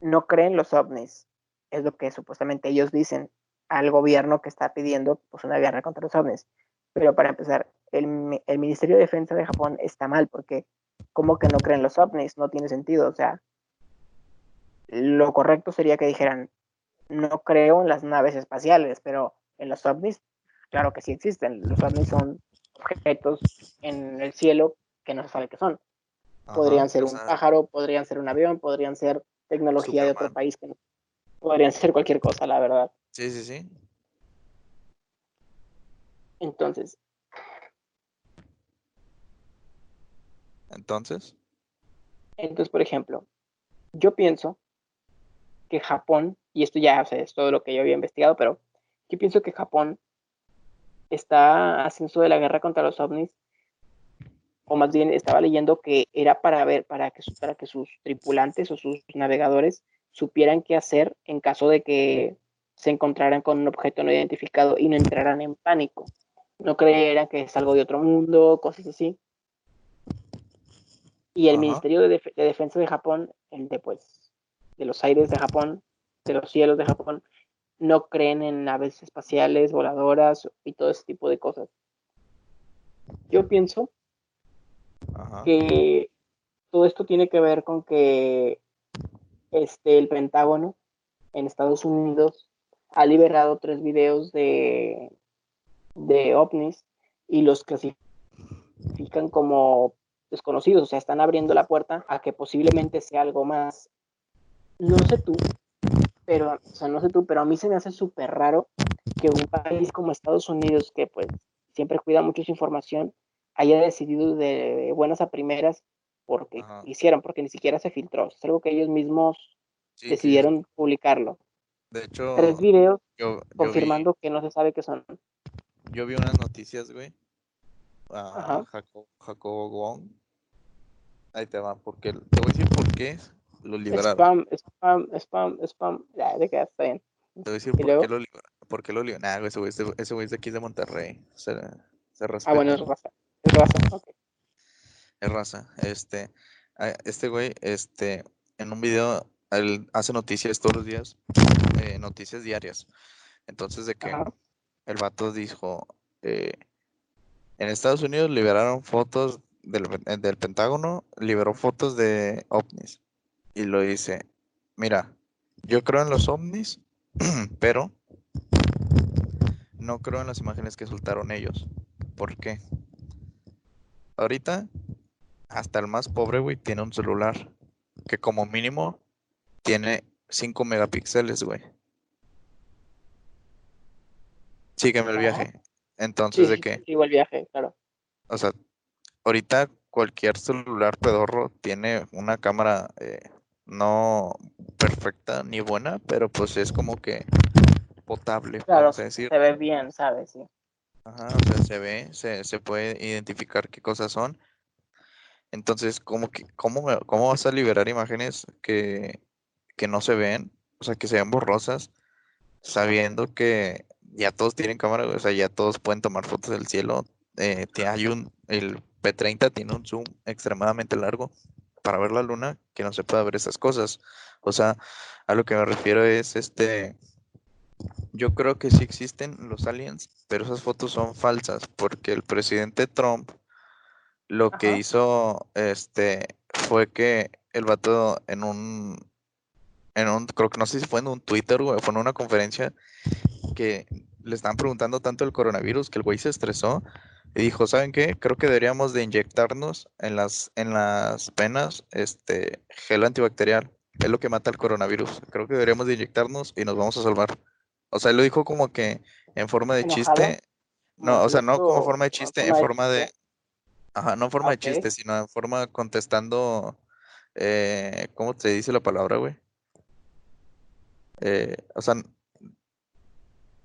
no creen los ovnis. Es lo que supuestamente ellos dicen al gobierno que está pidiendo pues, una guerra contra los ovnis. Pero para empezar, el, el Ministerio de Defensa de Japón está mal porque ¿cómo que no creen los ovnis? No tiene sentido. O sea, lo correcto sería que dijeran, no creo en las naves espaciales, pero en los ovnis, claro que sí existen. Los ovnis son objetos en el cielo que no se sabe qué son. podrían ser un pájaro, podrían ser un avión, podrían ser tecnología de otro país que podrían ser cualquier cosa, la verdad. Sí, sí, sí. Entonces. Entonces. Entonces, por ejemplo, yo pienso que Japón y esto ya o sea, es todo lo que yo había investigado, pero yo pienso que Japón está haciendo de la guerra contra los ovnis, o más bien estaba leyendo que era para ver, para que, para que sus tripulantes o sus navegadores supieran qué hacer en caso de que se encontraran con un objeto no identificado y no entraran en pánico. No creyeran que es algo de otro mundo, cosas así. Y el Ministerio de, Defensa de Japón, el de pues, de los aires de Japón, de los cielos de Japón, no creen en naves espaciales, voladoras y todo ese tipo de cosas. Yo pienso que todo esto tiene que ver con que este, el Pentágono en Estados Unidos ha liberado tres videos de, de ovnis y los clasifican como desconocidos, o sea, están abriendo la puerta a que posiblemente sea algo más. No sé tú, pero, o sea, no sé tú, pero a mí se me hace súper raro que un país como Estados Unidos, que pues siempre cuida mucho su información, haya decidido de buenas a primeras porque hicieron, porque ni siquiera se filtró. Es algo que ellos mismos decidieron publicarlo. De hecho, tres videos confirmando que no se sabe qué son. Yo vi unas noticias, güey. A Jacobo Wong. Ahí te va, porque te voy a decir por qué lo liberaron. Spam, spam, spam, spam. Ya, de que está bien. Te voy a decir por qué, lo, por qué lo liberaron. Nah, ese güey, ese güey es de aquí de Monterrey. Se, se respeta. Ah, bueno, es raza. Es raza, ok. Es raza. Este, este güey, este, en un video, él hace noticias todos los días eh, noticias diarias. Entonces, de que el vato dijo, eh, en Estados Unidos liberaron fotos del, del, Pentágono, liberó fotos de ovnis. Y lo dice, mira, yo creo en los ovnis, pero no creo en las imágenes que soltaron ellos. ¿Por qué? Ahorita, hasta el más pobre, güey, tiene un celular que como mínimo tiene 5 megapíxeles, güey. Sígueme el viaje. Entonces, ¿de qué? Sigo el viaje, claro. O sea, ahorita cualquier celular pedorro tiene una cámara eh, no perfecta ni buena, pero pues es como que potable, claro, decir. Se ve bien, ¿sabes? Sí. Ajá, o sea, se ve, se, se puede identificar qué cosas son. Entonces, ¿cómo, que, cómo, cómo vas a liberar imágenes que, que no se ven, o sea, que se ven borrosas, sabiendo que ya todos tienen cámara, o sea, ya todos pueden tomar fotos del cielo. Eh, hay un, el P30 tiene un zoom extremadamente largo para ver la luna, que no se pueda ver esas cosas. O sea, a lo que me refiero es este. Yo creo que sí existen los aliens, pero esas fotos son falsas, porque el presidente Trump lo que hizo este fue que el vato en un en un, creo que no sé si fue en un Twitter o fue en una conferencia que le están preguntando tanto el coronavirus que el güey se estresó y dijo, ¿saben qué? Creo que deberíamos de inyectarnos en las, en las penas este gel antibacterial. Es lo que mata el coronavirus. Creo que deberíamos de inyectarnos y nos vamos a salvar. O sea, él lo dijo como que en forma de chiste. No, o sea, no como forma de chiste, en forma de... Ajá, no en forma de chiste, sino en forma contestando... Eh, ¿Cómo te dice la palabra, güey? Eh, o sea,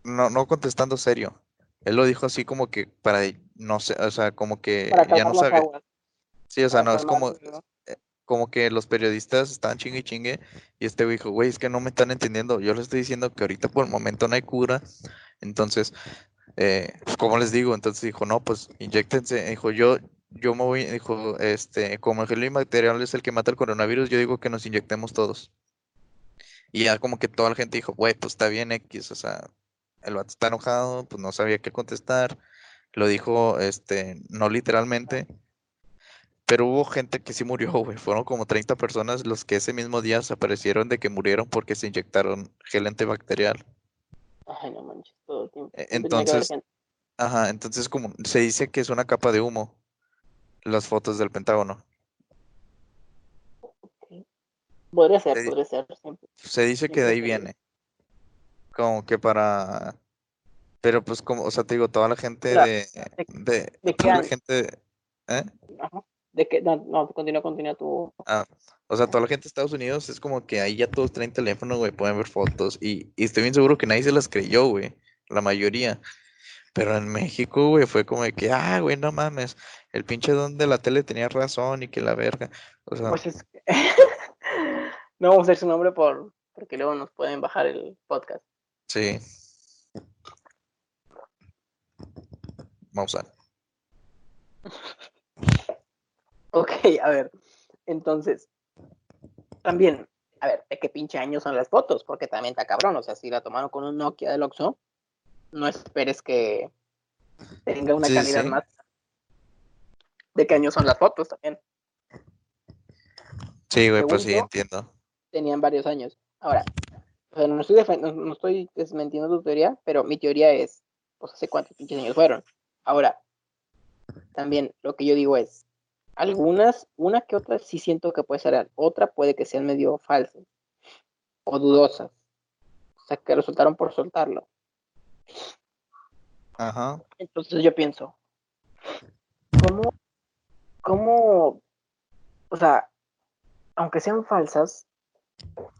no, no contestando serio. Él lo dijo así como que para, no sé, o sea, como que ya no sabe. Sí, o sea, no, es como, eh, como que los periodistas están chingue y chingue y este güey dijo, güey, es que no me están entendiendo. Yo les estoy diciendo que ahorita por el momento no hay cura. Entonces, eh, pues, como les digo, entonces dijo, no, pues inyectense. Dijo, yo, yo me voy, dijo, este, como el gel material es el que mata el coronavirus, yo digo que nos inyectemos todos. Y ya como que toda la gente dijo, güey, pues está bien X, o sea, el vato está enojado, pues no sabía qué contestar. Lo dijo, este, no literalmente, pero hubo gente que sí murió, güey. Fueron como 30 personas los que ese mismo día se aparecieron de que murieron porque se inyectaron gel antibacterial. Ay, no manches, todo el tiempo. E, entonces, ajá, entonces como se dice que es una capa de humo las fotos del Pentágono. Podría ser, podría ser. Se dice que de ahí viene. Como que para. Pero pues como, o sea, te digo, toda la gente de. De, de, toda la gente. ¿Eh? Ajá. De que, no, no, continúa, continúa tu. Ah, O sea, toda la gente de Estados Unidos es como que ahí ya todos traen teléfono, güey, pueden ver fotos. Y, y estoy bien seguro que nadie se las creyó, güey. La mayoría. Pero en México, güey, fue como de que, ah, güey, no mames. El pinche don de la tele tenía razón y que la verga. O sea, Pues es que- no vamos a hacer su nombre por porque luego nos pueden bajar el podcast. Sí. Vamos a. Ok, a ver. Entonces, también, a ver, ¿de qué pinche año son las fotos? Porque también está cabrón. O sea, si la tomaron con un Nokia del Oxxo, no esperes que tenga una Sí, calidad sí. más. ¿De qué año son las fotos también? Sí, güey, pues sí, yo- entiendo. Tenían varios años. Ahora, o sea, no, estoy no, no estoy desmentiendo tu teoría, pero mi teoría es, pues, ¿hace cuántos pinches años fueron? Ahora, también lo que yo digo es, algunas, una que otra sí siento que puede ser real, otra puede que sean medio falsas o dudosas. O sea, que resultaron por soltarlo. Ajá. Entonces yo pienso, ¿cómo, cómo, o sea, aunque sean falsas,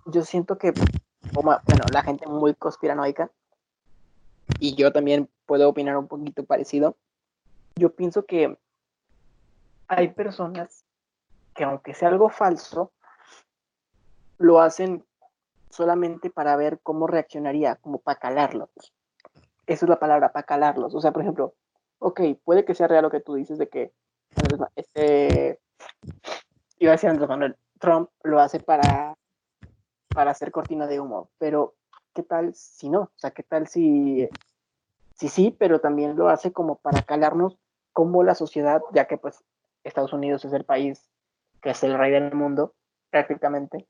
yo siento que, bueno, la gente muy conspiranoica, y yo también puedo opinar un poquito parecido, yo pienso que hay personas que aunque sea algo falso, lo hacen solamente para ver cómo reaccionaría, como para calarlos. Esa es la palabra, para calarlos. O sea, por ejemplo, ok, puede que sea real lo que tú dices de que este, iba a decir Andrés Manuel, Trump lo hace para, para hacer cortina de humo, pero ¿qué tal si no? O sea, ¿qué tal si, si sí, pero también lo hace como para calarnos como la sociedad, ya que pues Estados Unidos es el país que es el rey del mundo, prácticamente,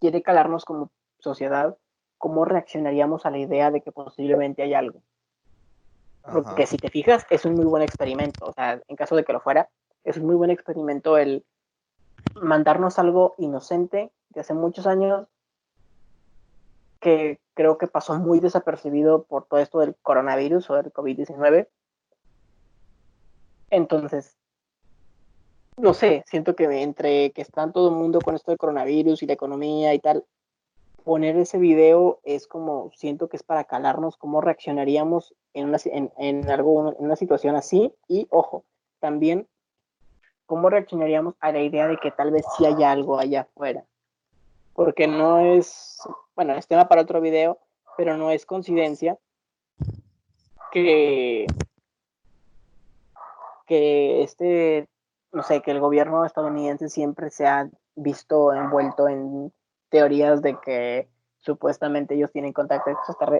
quiere calarnos como sociedad, cómo reaccionaríamos a la idea de que posiblemente hay algo. Porque Ajá. si te fijas, es un muy buen experimento. O sea, en caso de que lo fuera, es un muy buen experimento el mandarnos algo inocente de hace muchos años que creo que pasó muy desapercibido por todo esto del coronavirus o del COVID-19. Entonces, no sé, siento que entre que está todo el mundo con esto del coronavirus y la economía y tal, poner ese video es como, siento que es para calarnos cómo reaccionaríamos en una, en, en algo, en una situación así. Y ojo, también cómo reaccionaríamos a la idea de que tal vez sí haya algo allá afuera. Porque no es, bueno, es tema para otro video, pero no es coincidencia que, que este, no sé, que el gobierno estadounidense siempre se ha visto envuelto en teorías de que supuestamente ellos tienen contacto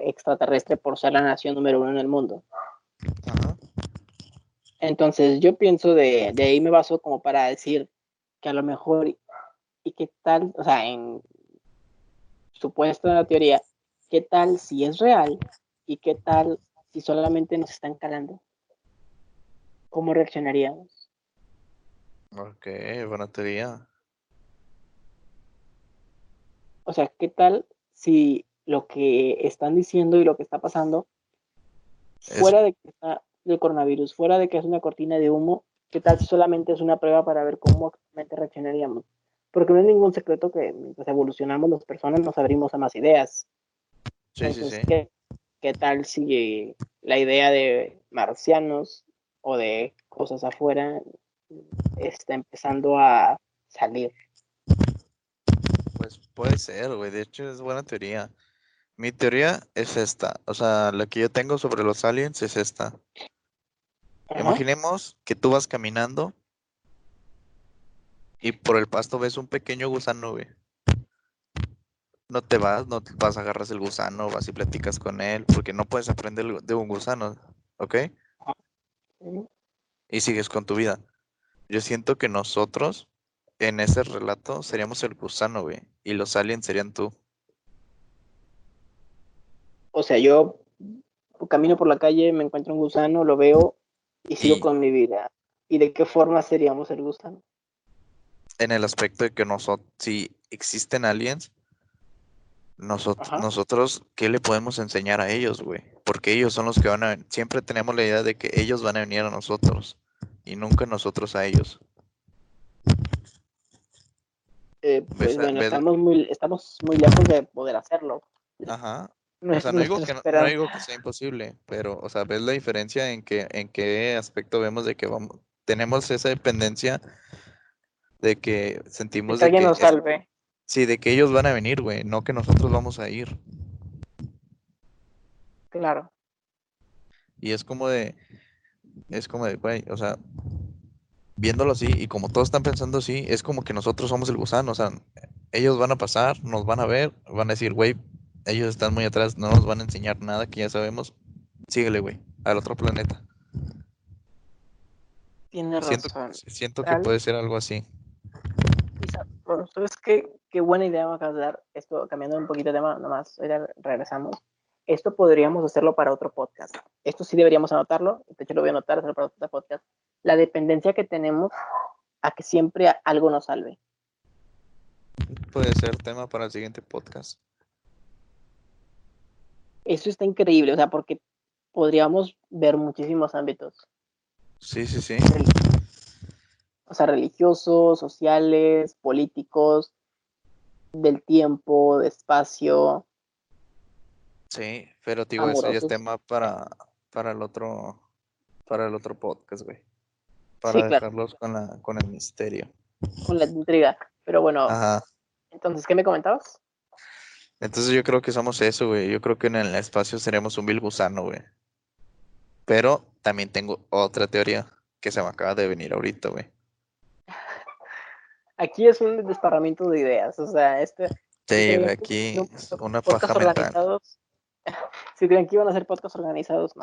extraterrestre, por ser la nación número uno en el mundo. Ajá. Entonces yo pienso de, de ahí me baso como para decir que a lo mejor y qué tal, o sea, en supuesta teoría, qué tal si es real y qué tal si solamente nos están calando. ¿Cómo reaccionaríamos? Ok, buena teoría. O sea, ¿qué tal si lo que están diciendo y lo que está pasando, Es- fuera de que está del coronavirus, fuera de que es una cortina de humo, qué tal si solamente es una prueba para ver cómo actualmente reaccionaríamos? Porque no es ningún secreto que mientras evolucionamos las personas nos abrimos a más ideas. Sí, sí, Entonces, sí. ¿qué, qué tal si la idea de marcianos o de cosas afuera está empezando a salir? Pues puede ser, güey. De hecho, es buena teoría. Mi teoría es esta. O sea, la que yo tengo sobre los aliens es esta. Ajá. Imaginemos que tú vas caminando y por el pasto ves un pequeño gusano, güey. No te vas, no te vas, agarras el gusano, vas y platicas con él, porque no puedes aprender de un gusano, ¿ok? Y sigues con tu vida. Yo siento que nosotros, en ese relato, seríamos el gusano, güey. Y los aliens serían tú. O sea, yo camino por la calle, me encuentro un gusano, lo veo y sigo Y- con mi vida. ¿Y de qué forma seríamos el gusano? En el aspecto de que nosotros, si existen aliens, nosotros, nosotros, ¿qué le podemos enseñar a ellos, güey? Porque ellos son los que van a Siempre tenemos la idea de que ellos van a venir a nosotros y nunca nosotros a ellos. Eh, pues a- bueno, estamos muy, estamos muy lejos de poder hacerlo. Ajá. No O es sea, no digo, que no, no digo que sea imposible, pero, o sea, ves la diferencia en que, en qué aspecto vemos de que vamos, tenemos esa dependencia de que sentimos que de alguien que nos es- salve. sí, de que ellos van a venir, güey, no que nosotros vamos a ir. Claro. Y es como de, es como de, güey, o sea, viéndolo así, y como todos están pensando así, es como que nosotros somos el gusano, o sea, ellos van a pasar, nos van a ver, van a decir, güey, ellos están muy atrás, no nos van a enseñar nada que ya sabemos, síguele, güey, al otro planeta. Siento, razón. siento que puede ser algo así. Bueno, ¿sabes qué? Qué buena idea me acabas de dar. Esto, cambiando un poquito de tema, nomás, ahorita regresamos. Esto podríamos hacerlo para otro podcast. Esto sí deberíamos anotarlo. De hecho, lo voy a anotar, hacerlo para otro podcast. La dependencia que tenemos a que siempre algo nos salve. Puede ser tema para el siguiente podcast. Eso está increíble, o sea, porque podríamos ver muchísimos ámbitos. Sí, sí, sí. O sea, religiosos, sociales, políticos, del tiempo, de espacio. Sí, pero digo, eso ya es tema para, para el otro, para el otro podcast, güey. Para Sí, claro. dejarlos con la, con el misterio. con la intriga. Pero bueno, Ajá. entonces, ¿qué me comentabas? Entonces yo creo que somos eso, güey. Yo creo que en el espacio seremos un vil gusano, güey. Pero también tengo otra teoría que se me acaba de venir ahorita, güey. Aquí es un desparramiento de ideas, o sea, este Sí, güey, que aquí no- es una paja mental. Si creen que iban a ser podcasts organizados, no.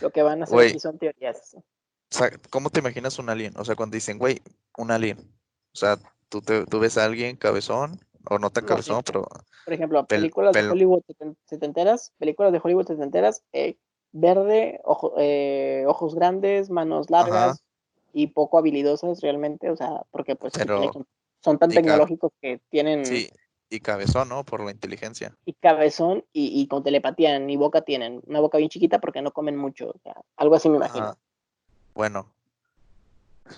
Lo que van a hacer Güey. aquí son teorías. O sea, ¿cómo te imaginas un alien? O sea, cuando dicen, güey, un alien. O sea, tú, te, tú ves a alguien cabezón, o no tan No, sí, cabezón, pero Por ejemplo, Pel- películas de pel- Hollywood seten- setenteras, películas de Hollywood setenteras, eh, verde, ojo- eh, ojos grandes, manos largas y poco habilidosas realmente, o sea, porque pues Pero- son, tan tecnológicos que tienen sí, y cabezón, ¿no? Por la inteligencia. y cabezón y, y con telepatía ni boca tienen, una boca bien chiquita porque no comen mucho, o sea, algo así me imagino. Ajá. Bueno,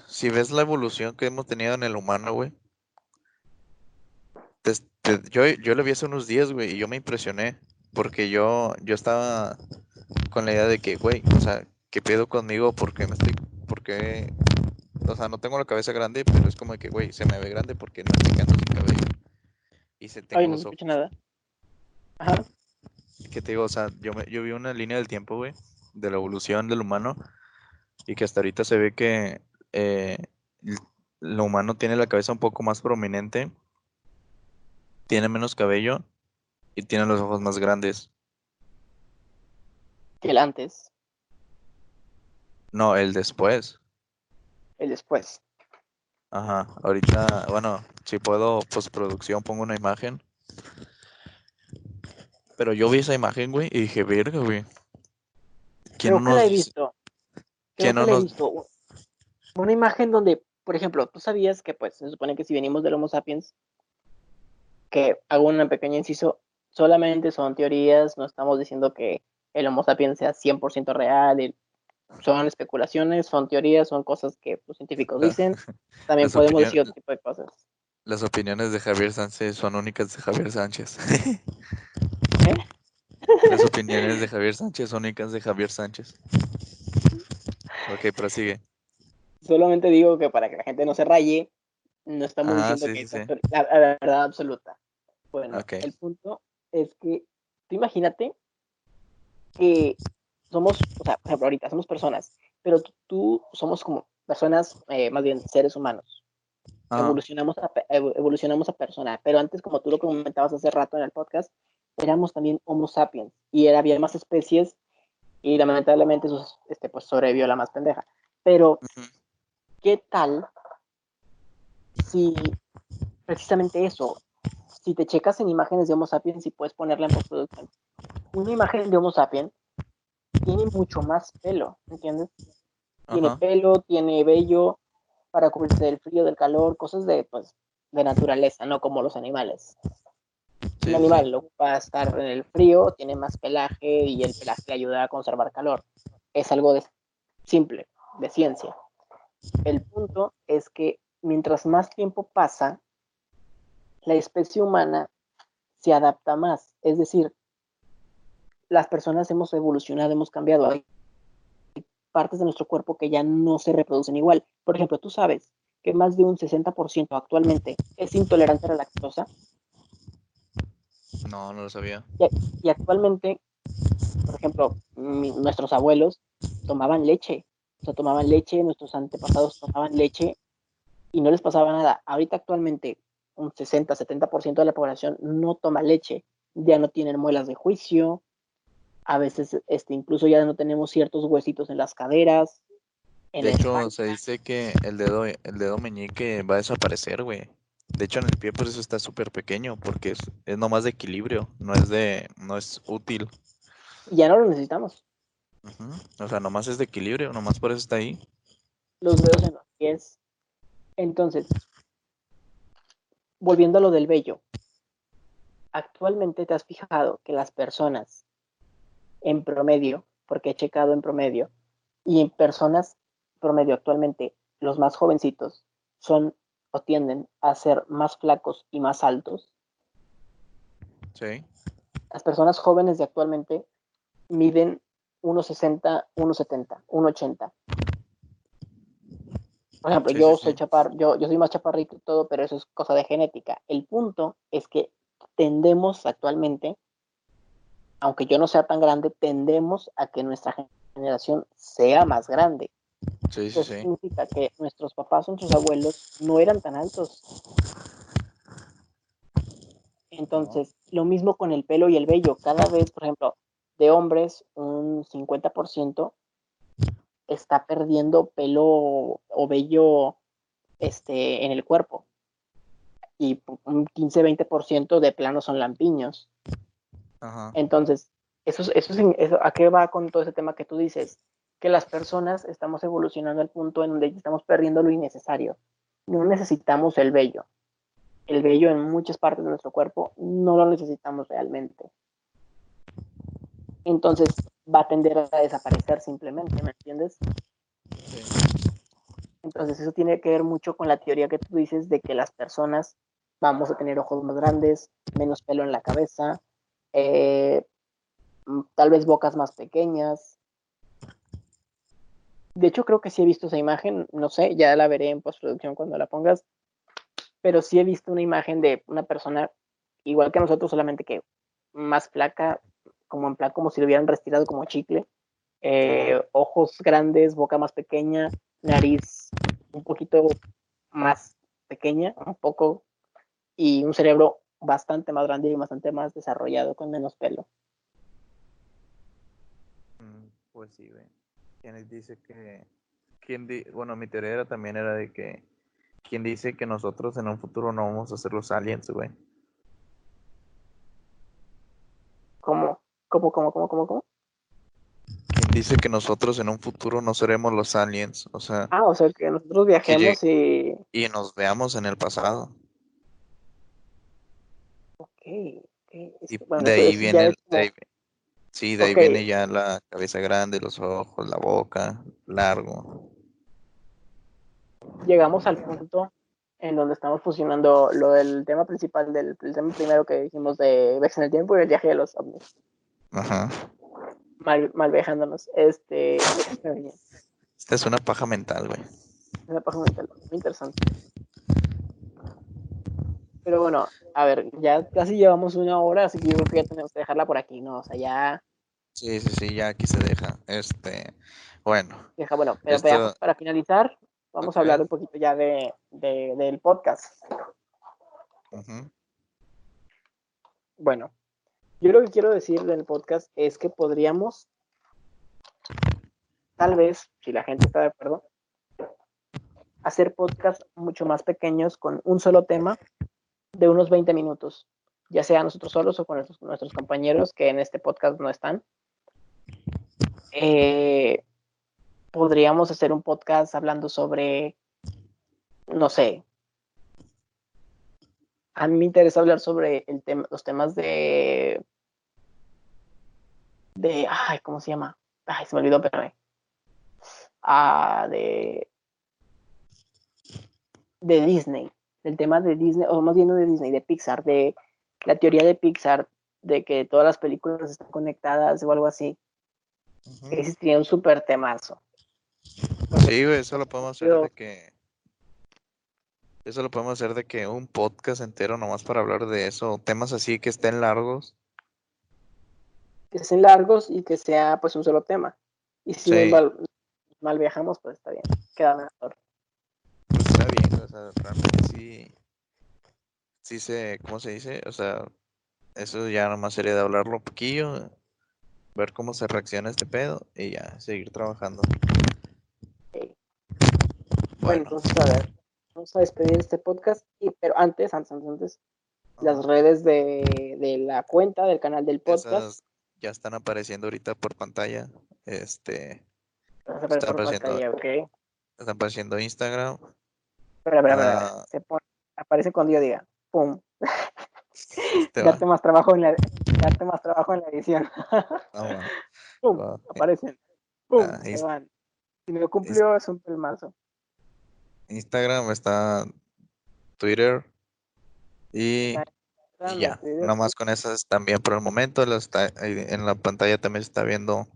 si ves la evolución que hemos tenido en el humano, güey. te- yo, yo lo vi hace unos días, güey, y yo me impresioné. Porque yo, yo estaba con la idea de que, güey, o sea, ¿qué pedo conmigo? porque me estoy, porque, o sea, no tengo la cabeza grande, pero es como de que, güey, se me ve grande porque no quedando sin cabello. Y se tengo Ay, no los ojos nada. Ajá. que te digo, o sea, yo, me- yo vi una línea del tiempo, güey, de la evolución del humano, y que hasta ahorita se ve que eh, l- lo humano tiene la cabeza un poco más prominente, tiene menos cabello y tiene los ojos más grandes. Que el antes, No, el después. el después. Ajá, ahorita, bueno, si puedo, postproducción, pongo una imagen. Pero yo vi esa imagen, güey, y dije, verga, güey. ¿Quién Creo no que la he nos- visto. quién no la he nos- visto. Una imagen donde, por ejemplo, tú sabías que pues se supone que si venimos del Homo sapiens, que hago un pequeño inciso, solamente son teorías, no estamos diciendo que el Homo sapiens sea 100% real, y son especulaciones, son teorías, son cosas que los científicos La- dicen, también las podemos decir otro tipo de cosas. Las opiniones de Javier Sánchez son únicas de Javier Sánchez. ¿Eh? Las opiniones de Javier Sánchez son únicas de Javier Sánchez. Ok, prosigue. Solamente digo que para que la gente no se raye, no estamos Ah, diciendo sí, que sí, es la, la verdad absoluta. Bueno, el punto es que tú imagínate que somos, o sea, por ejemplo, ahorita somos personas, pero tú, somos como personas, eh, más bien seres humanos. Ajá, Evolucionamos a, evolucionamos a persona, pero antes, como tú lo comentabas hace rato en el podcast, éramos también Homo sapiens y era, había más especies y lamentablemente eso, este, pues sobrevivió la más pendeja. Pero ujú, ¿qué tal si precisamente eso, si te checas en imágenes de Homo sapiens y puedes ponerla en postproducción, una imagen de Homo sapiens tiene mucho más pelo, ¿entiendes? Tiene ajá, pelo, tiene vello para cubrirse del frío, del calor, cosas de, pues, de naturaleza, no como los animales. sí, Un animal lo va a estar en el frío, tiene más pelaje y el pelaje le ayuda a conservar calor. Es algo de simple, de ciencia. El punto es que mientras más tiempo pasa, la especie humana se adapta más. Es decir, las personas hemos evolucionado, hemos cambiado. Hay partes de nuestro cuerpo que ya no se reproducen igual. Por ejemplo, tú sabes que más de un 60% actualmente es intolerante a la lactosa. No, no lo sabía. Y, actualmente, por ejemplo, nuestros abuelos tomaban leche. O sea, tomaban leche, nuestros antepasados tomaban leche y no les pasaba nada. Ahorita actualmente un 60-70% de la población no toma leche, ya no tienen muelas de juicio, a veces este, incluso ya no tenemos ciertos huesitos en las caderas. de hecho, se dice que el dedo, el dedo meñique va a desaparecer, güey. De hecho, en el pie por eso está súper pequeño, porque es, es nomás de equilibrio, no es de, no es útil. Ya no lo necesitamos. O sea, nomás es de equilibrio, nomás por eso está ahí. Los dedos en los pies. Entonces, volviendo a lo del vello. Actualmente te has fijado que las personas en promedio, porque he checado en promedio, y en personas promedio actualmente, los más jovencitos son o tienden a ser más flacos y más altos. Sí. Las personas jóvenes de actualmente miden 1,60, 1,70, 1,80. Por ejemplo, yo soy chapar, yo, yo soy más chaparrito y todo, pero eso es cosa de genética. El punto es que tendemos actualmente aunque yo no sea tan grande, tendemos a que nuestra generación sea más grande. Sí, Eso significa que nuestros papás, nuestros abuelos no eran tan altos. Entonces, lo mismo con el pelo y el vello. Cada vez, por ejemplo, de hombres, un 50% está perdiendo pelo o vello este, en el cuerpo. Y un 15-20% de plano son lampiños. Entonces, eso, eso, eso, ¿a qué va con todo ese tema que tú dices? Que las personas estamos evolucionando al punto en donde estamos perdiendo lo innecesario. No necesitamos el vello. El vello en muchas partes de nuestro cuerpo no lo necesitamos realmente. Entonces va a tender a desaparecer simplemente, ¿me entiendes? Entonces eso tiene que ver mucho con la teoría que tú dices de que las personas vamos a tener ojos más grandes, menos pelo en la cabeza, eh, tal vez bocas más pequeñas. De hecho, creo que sí he visto esa imagen, no sé, ya la veré en postproducción cuando la pongas, pero sí he visto una imagen de una persona igual que nosotros, solamente que más flaca, como en plan como si lo hubieran retirado como chicle, eh, ojos grandes, boca más pequeña, nariz un poquito más pequeña, un poco, y un cerebro bastante más grande y bastante más desarrollado con menos pelo. Mm, pues sí, güey. ¿Quién dice que... ¿Quién bueno, mi teoría también era de que... ¿Quién dice que nosotros en un futuro no vamos a ser los aliens, güey? ¿Cómo? ¿Cómo, cómo, cómo, cómo, cómo? ¿Quién dice que nosotros en un futuro no seremos los aliens? O sea... Ah, o sea, que nosotros viajemos y... Y nos veamos en el pasado. Y de ahí viene, sí, de ahí viene ya la cabeza grande, los ojos, la boca, largo. Llegamos al punto en donde estamos fusionando lo del tema principal del tema primero que dijimos de Vex en el tiempo y el viaje de los ovnis. Ajá. Mal, mal viajándonos. Este. Esta es una paja mental, güey. Una paja mental, muy interesante. Pero bueno, a ver, ya casi llevamos una hora, así que yo creo que ya tenemos que dejarla por aquí, ¿no? O sea, ya. Sí, sí, sí, ya aquí se deja. Este, bueno. Deja, bueno, pero para finalizar, vamos a hablar un poquito ya de, del podcast. Bueno, yo lo que quiero decir del podcast es que podríamos, tal vez, si la gente está de acuerdo, hacer podcasts mucho más pequeños con un solo tema de unos 20 minutos, ya sea nosotros solos o con nuestros, compañeros que en este podcast no están. Eh, podríamos hacer un podcast hablando sobre, no sé, a mí me interesa hablar sobre el tema, los temas de, de, ay, ¿cómo se llama? Ay, se me olvidó, pero Ah, de de Disney, del tema de Disney, o más bien no de Disney, de Pixar, de la teoría de Pixar, de que todas las películas están conectadas o algo así. Ese sería un súper temazo. Sí, güey, eso lo podemos hacer de que. Eso lo podemos hacer de que un podcast entero nomás para hablar de eso. Temas así que estén largos. Que estén largos y que sea pues un solo tema. Y si mal, viajamos, pues está bien. Queda mejor. Pues está bien, o sea, realmente sí. Sí se. ¿Cómo se dice? O sea, eso ya nomás sería de hablarlo un poquillo. Ver cómo se reacciona este pedo y ya, seguir trabajando. Bueno, entonces a ver, vamos a despedir este podcast, y, pero antes, antes, antes, las redes de, de, la cuenta del canal del podcast. ya están apareciendo ahorita por pantalla. Este. Están apareciendo, pantalla, okay. están apareciendo Instagram. Espera, espera, espera. Ah. Se pone, aparece cuando yo diga. ¡Pum! darte más trabajo en la darte más trabajo en la edición. Ah, ¡Pum! Aparecen. ¡Pum! Ah, se van. Si me lo cumplió, es un pelmazo. Instagram, está Twitter y, ya, nomás con esas también por el momento. en la pantalla también se está viendo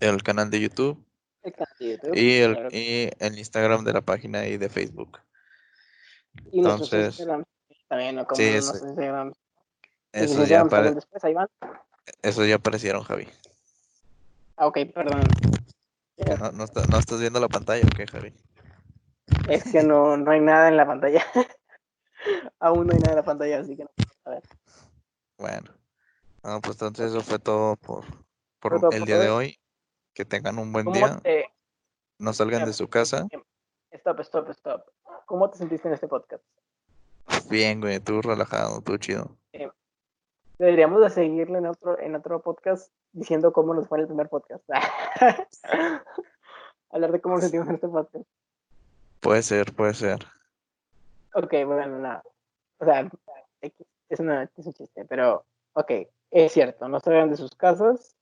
el canal de YouTube. y, el, y el Instagram de la página y de Facebook. Y Entonces, también, ¿no? Como sí, Instagram. Eso ya, eso ya aparecieron, Javi. Ah, ok, perdón. No, no, no, estás viendo la pantalla, ok, Javi. Es que no, no hay nada en la pantalla. Aún no hay nada en la pantalla, así que no. A ver. Bueno. No, pues entonces eso fue todo por, por el día de hoy. Que tengan un buen día. No salgan de su casa. Stop, stop, stop. ¿Cómo te sentiste en este podcast? Bien, güey, tú relajado, tú chido. deberíamos de seguirle en otro, en otro podcast diciendo cómo nos fue en el primer podcast. Hablar de cómo nos sentimos en este podcast. Puede ser, puede ser. Ok, bueno, nada. O sea, es, una, es un chiste, pero ok, es cierto, no salgan de sus casas,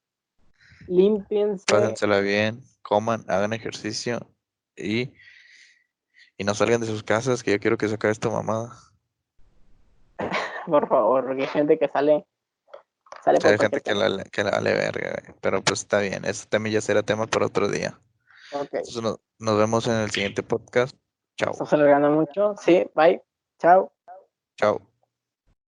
limpiense. Pásensela bien, coman, hagan ejercicio y, y no salgan de sus casas, que yo quiero que se acabe esta mamada. por favor, porque hay gente que sale. sale hay gente que la, que la vale verga, pero pues está bien, ese tema ya será tema para otro día. Entonces nos, vemos en el siguiente podcast. Chao. Estamos alargando mucho. Sí, bye. Chao. Chao.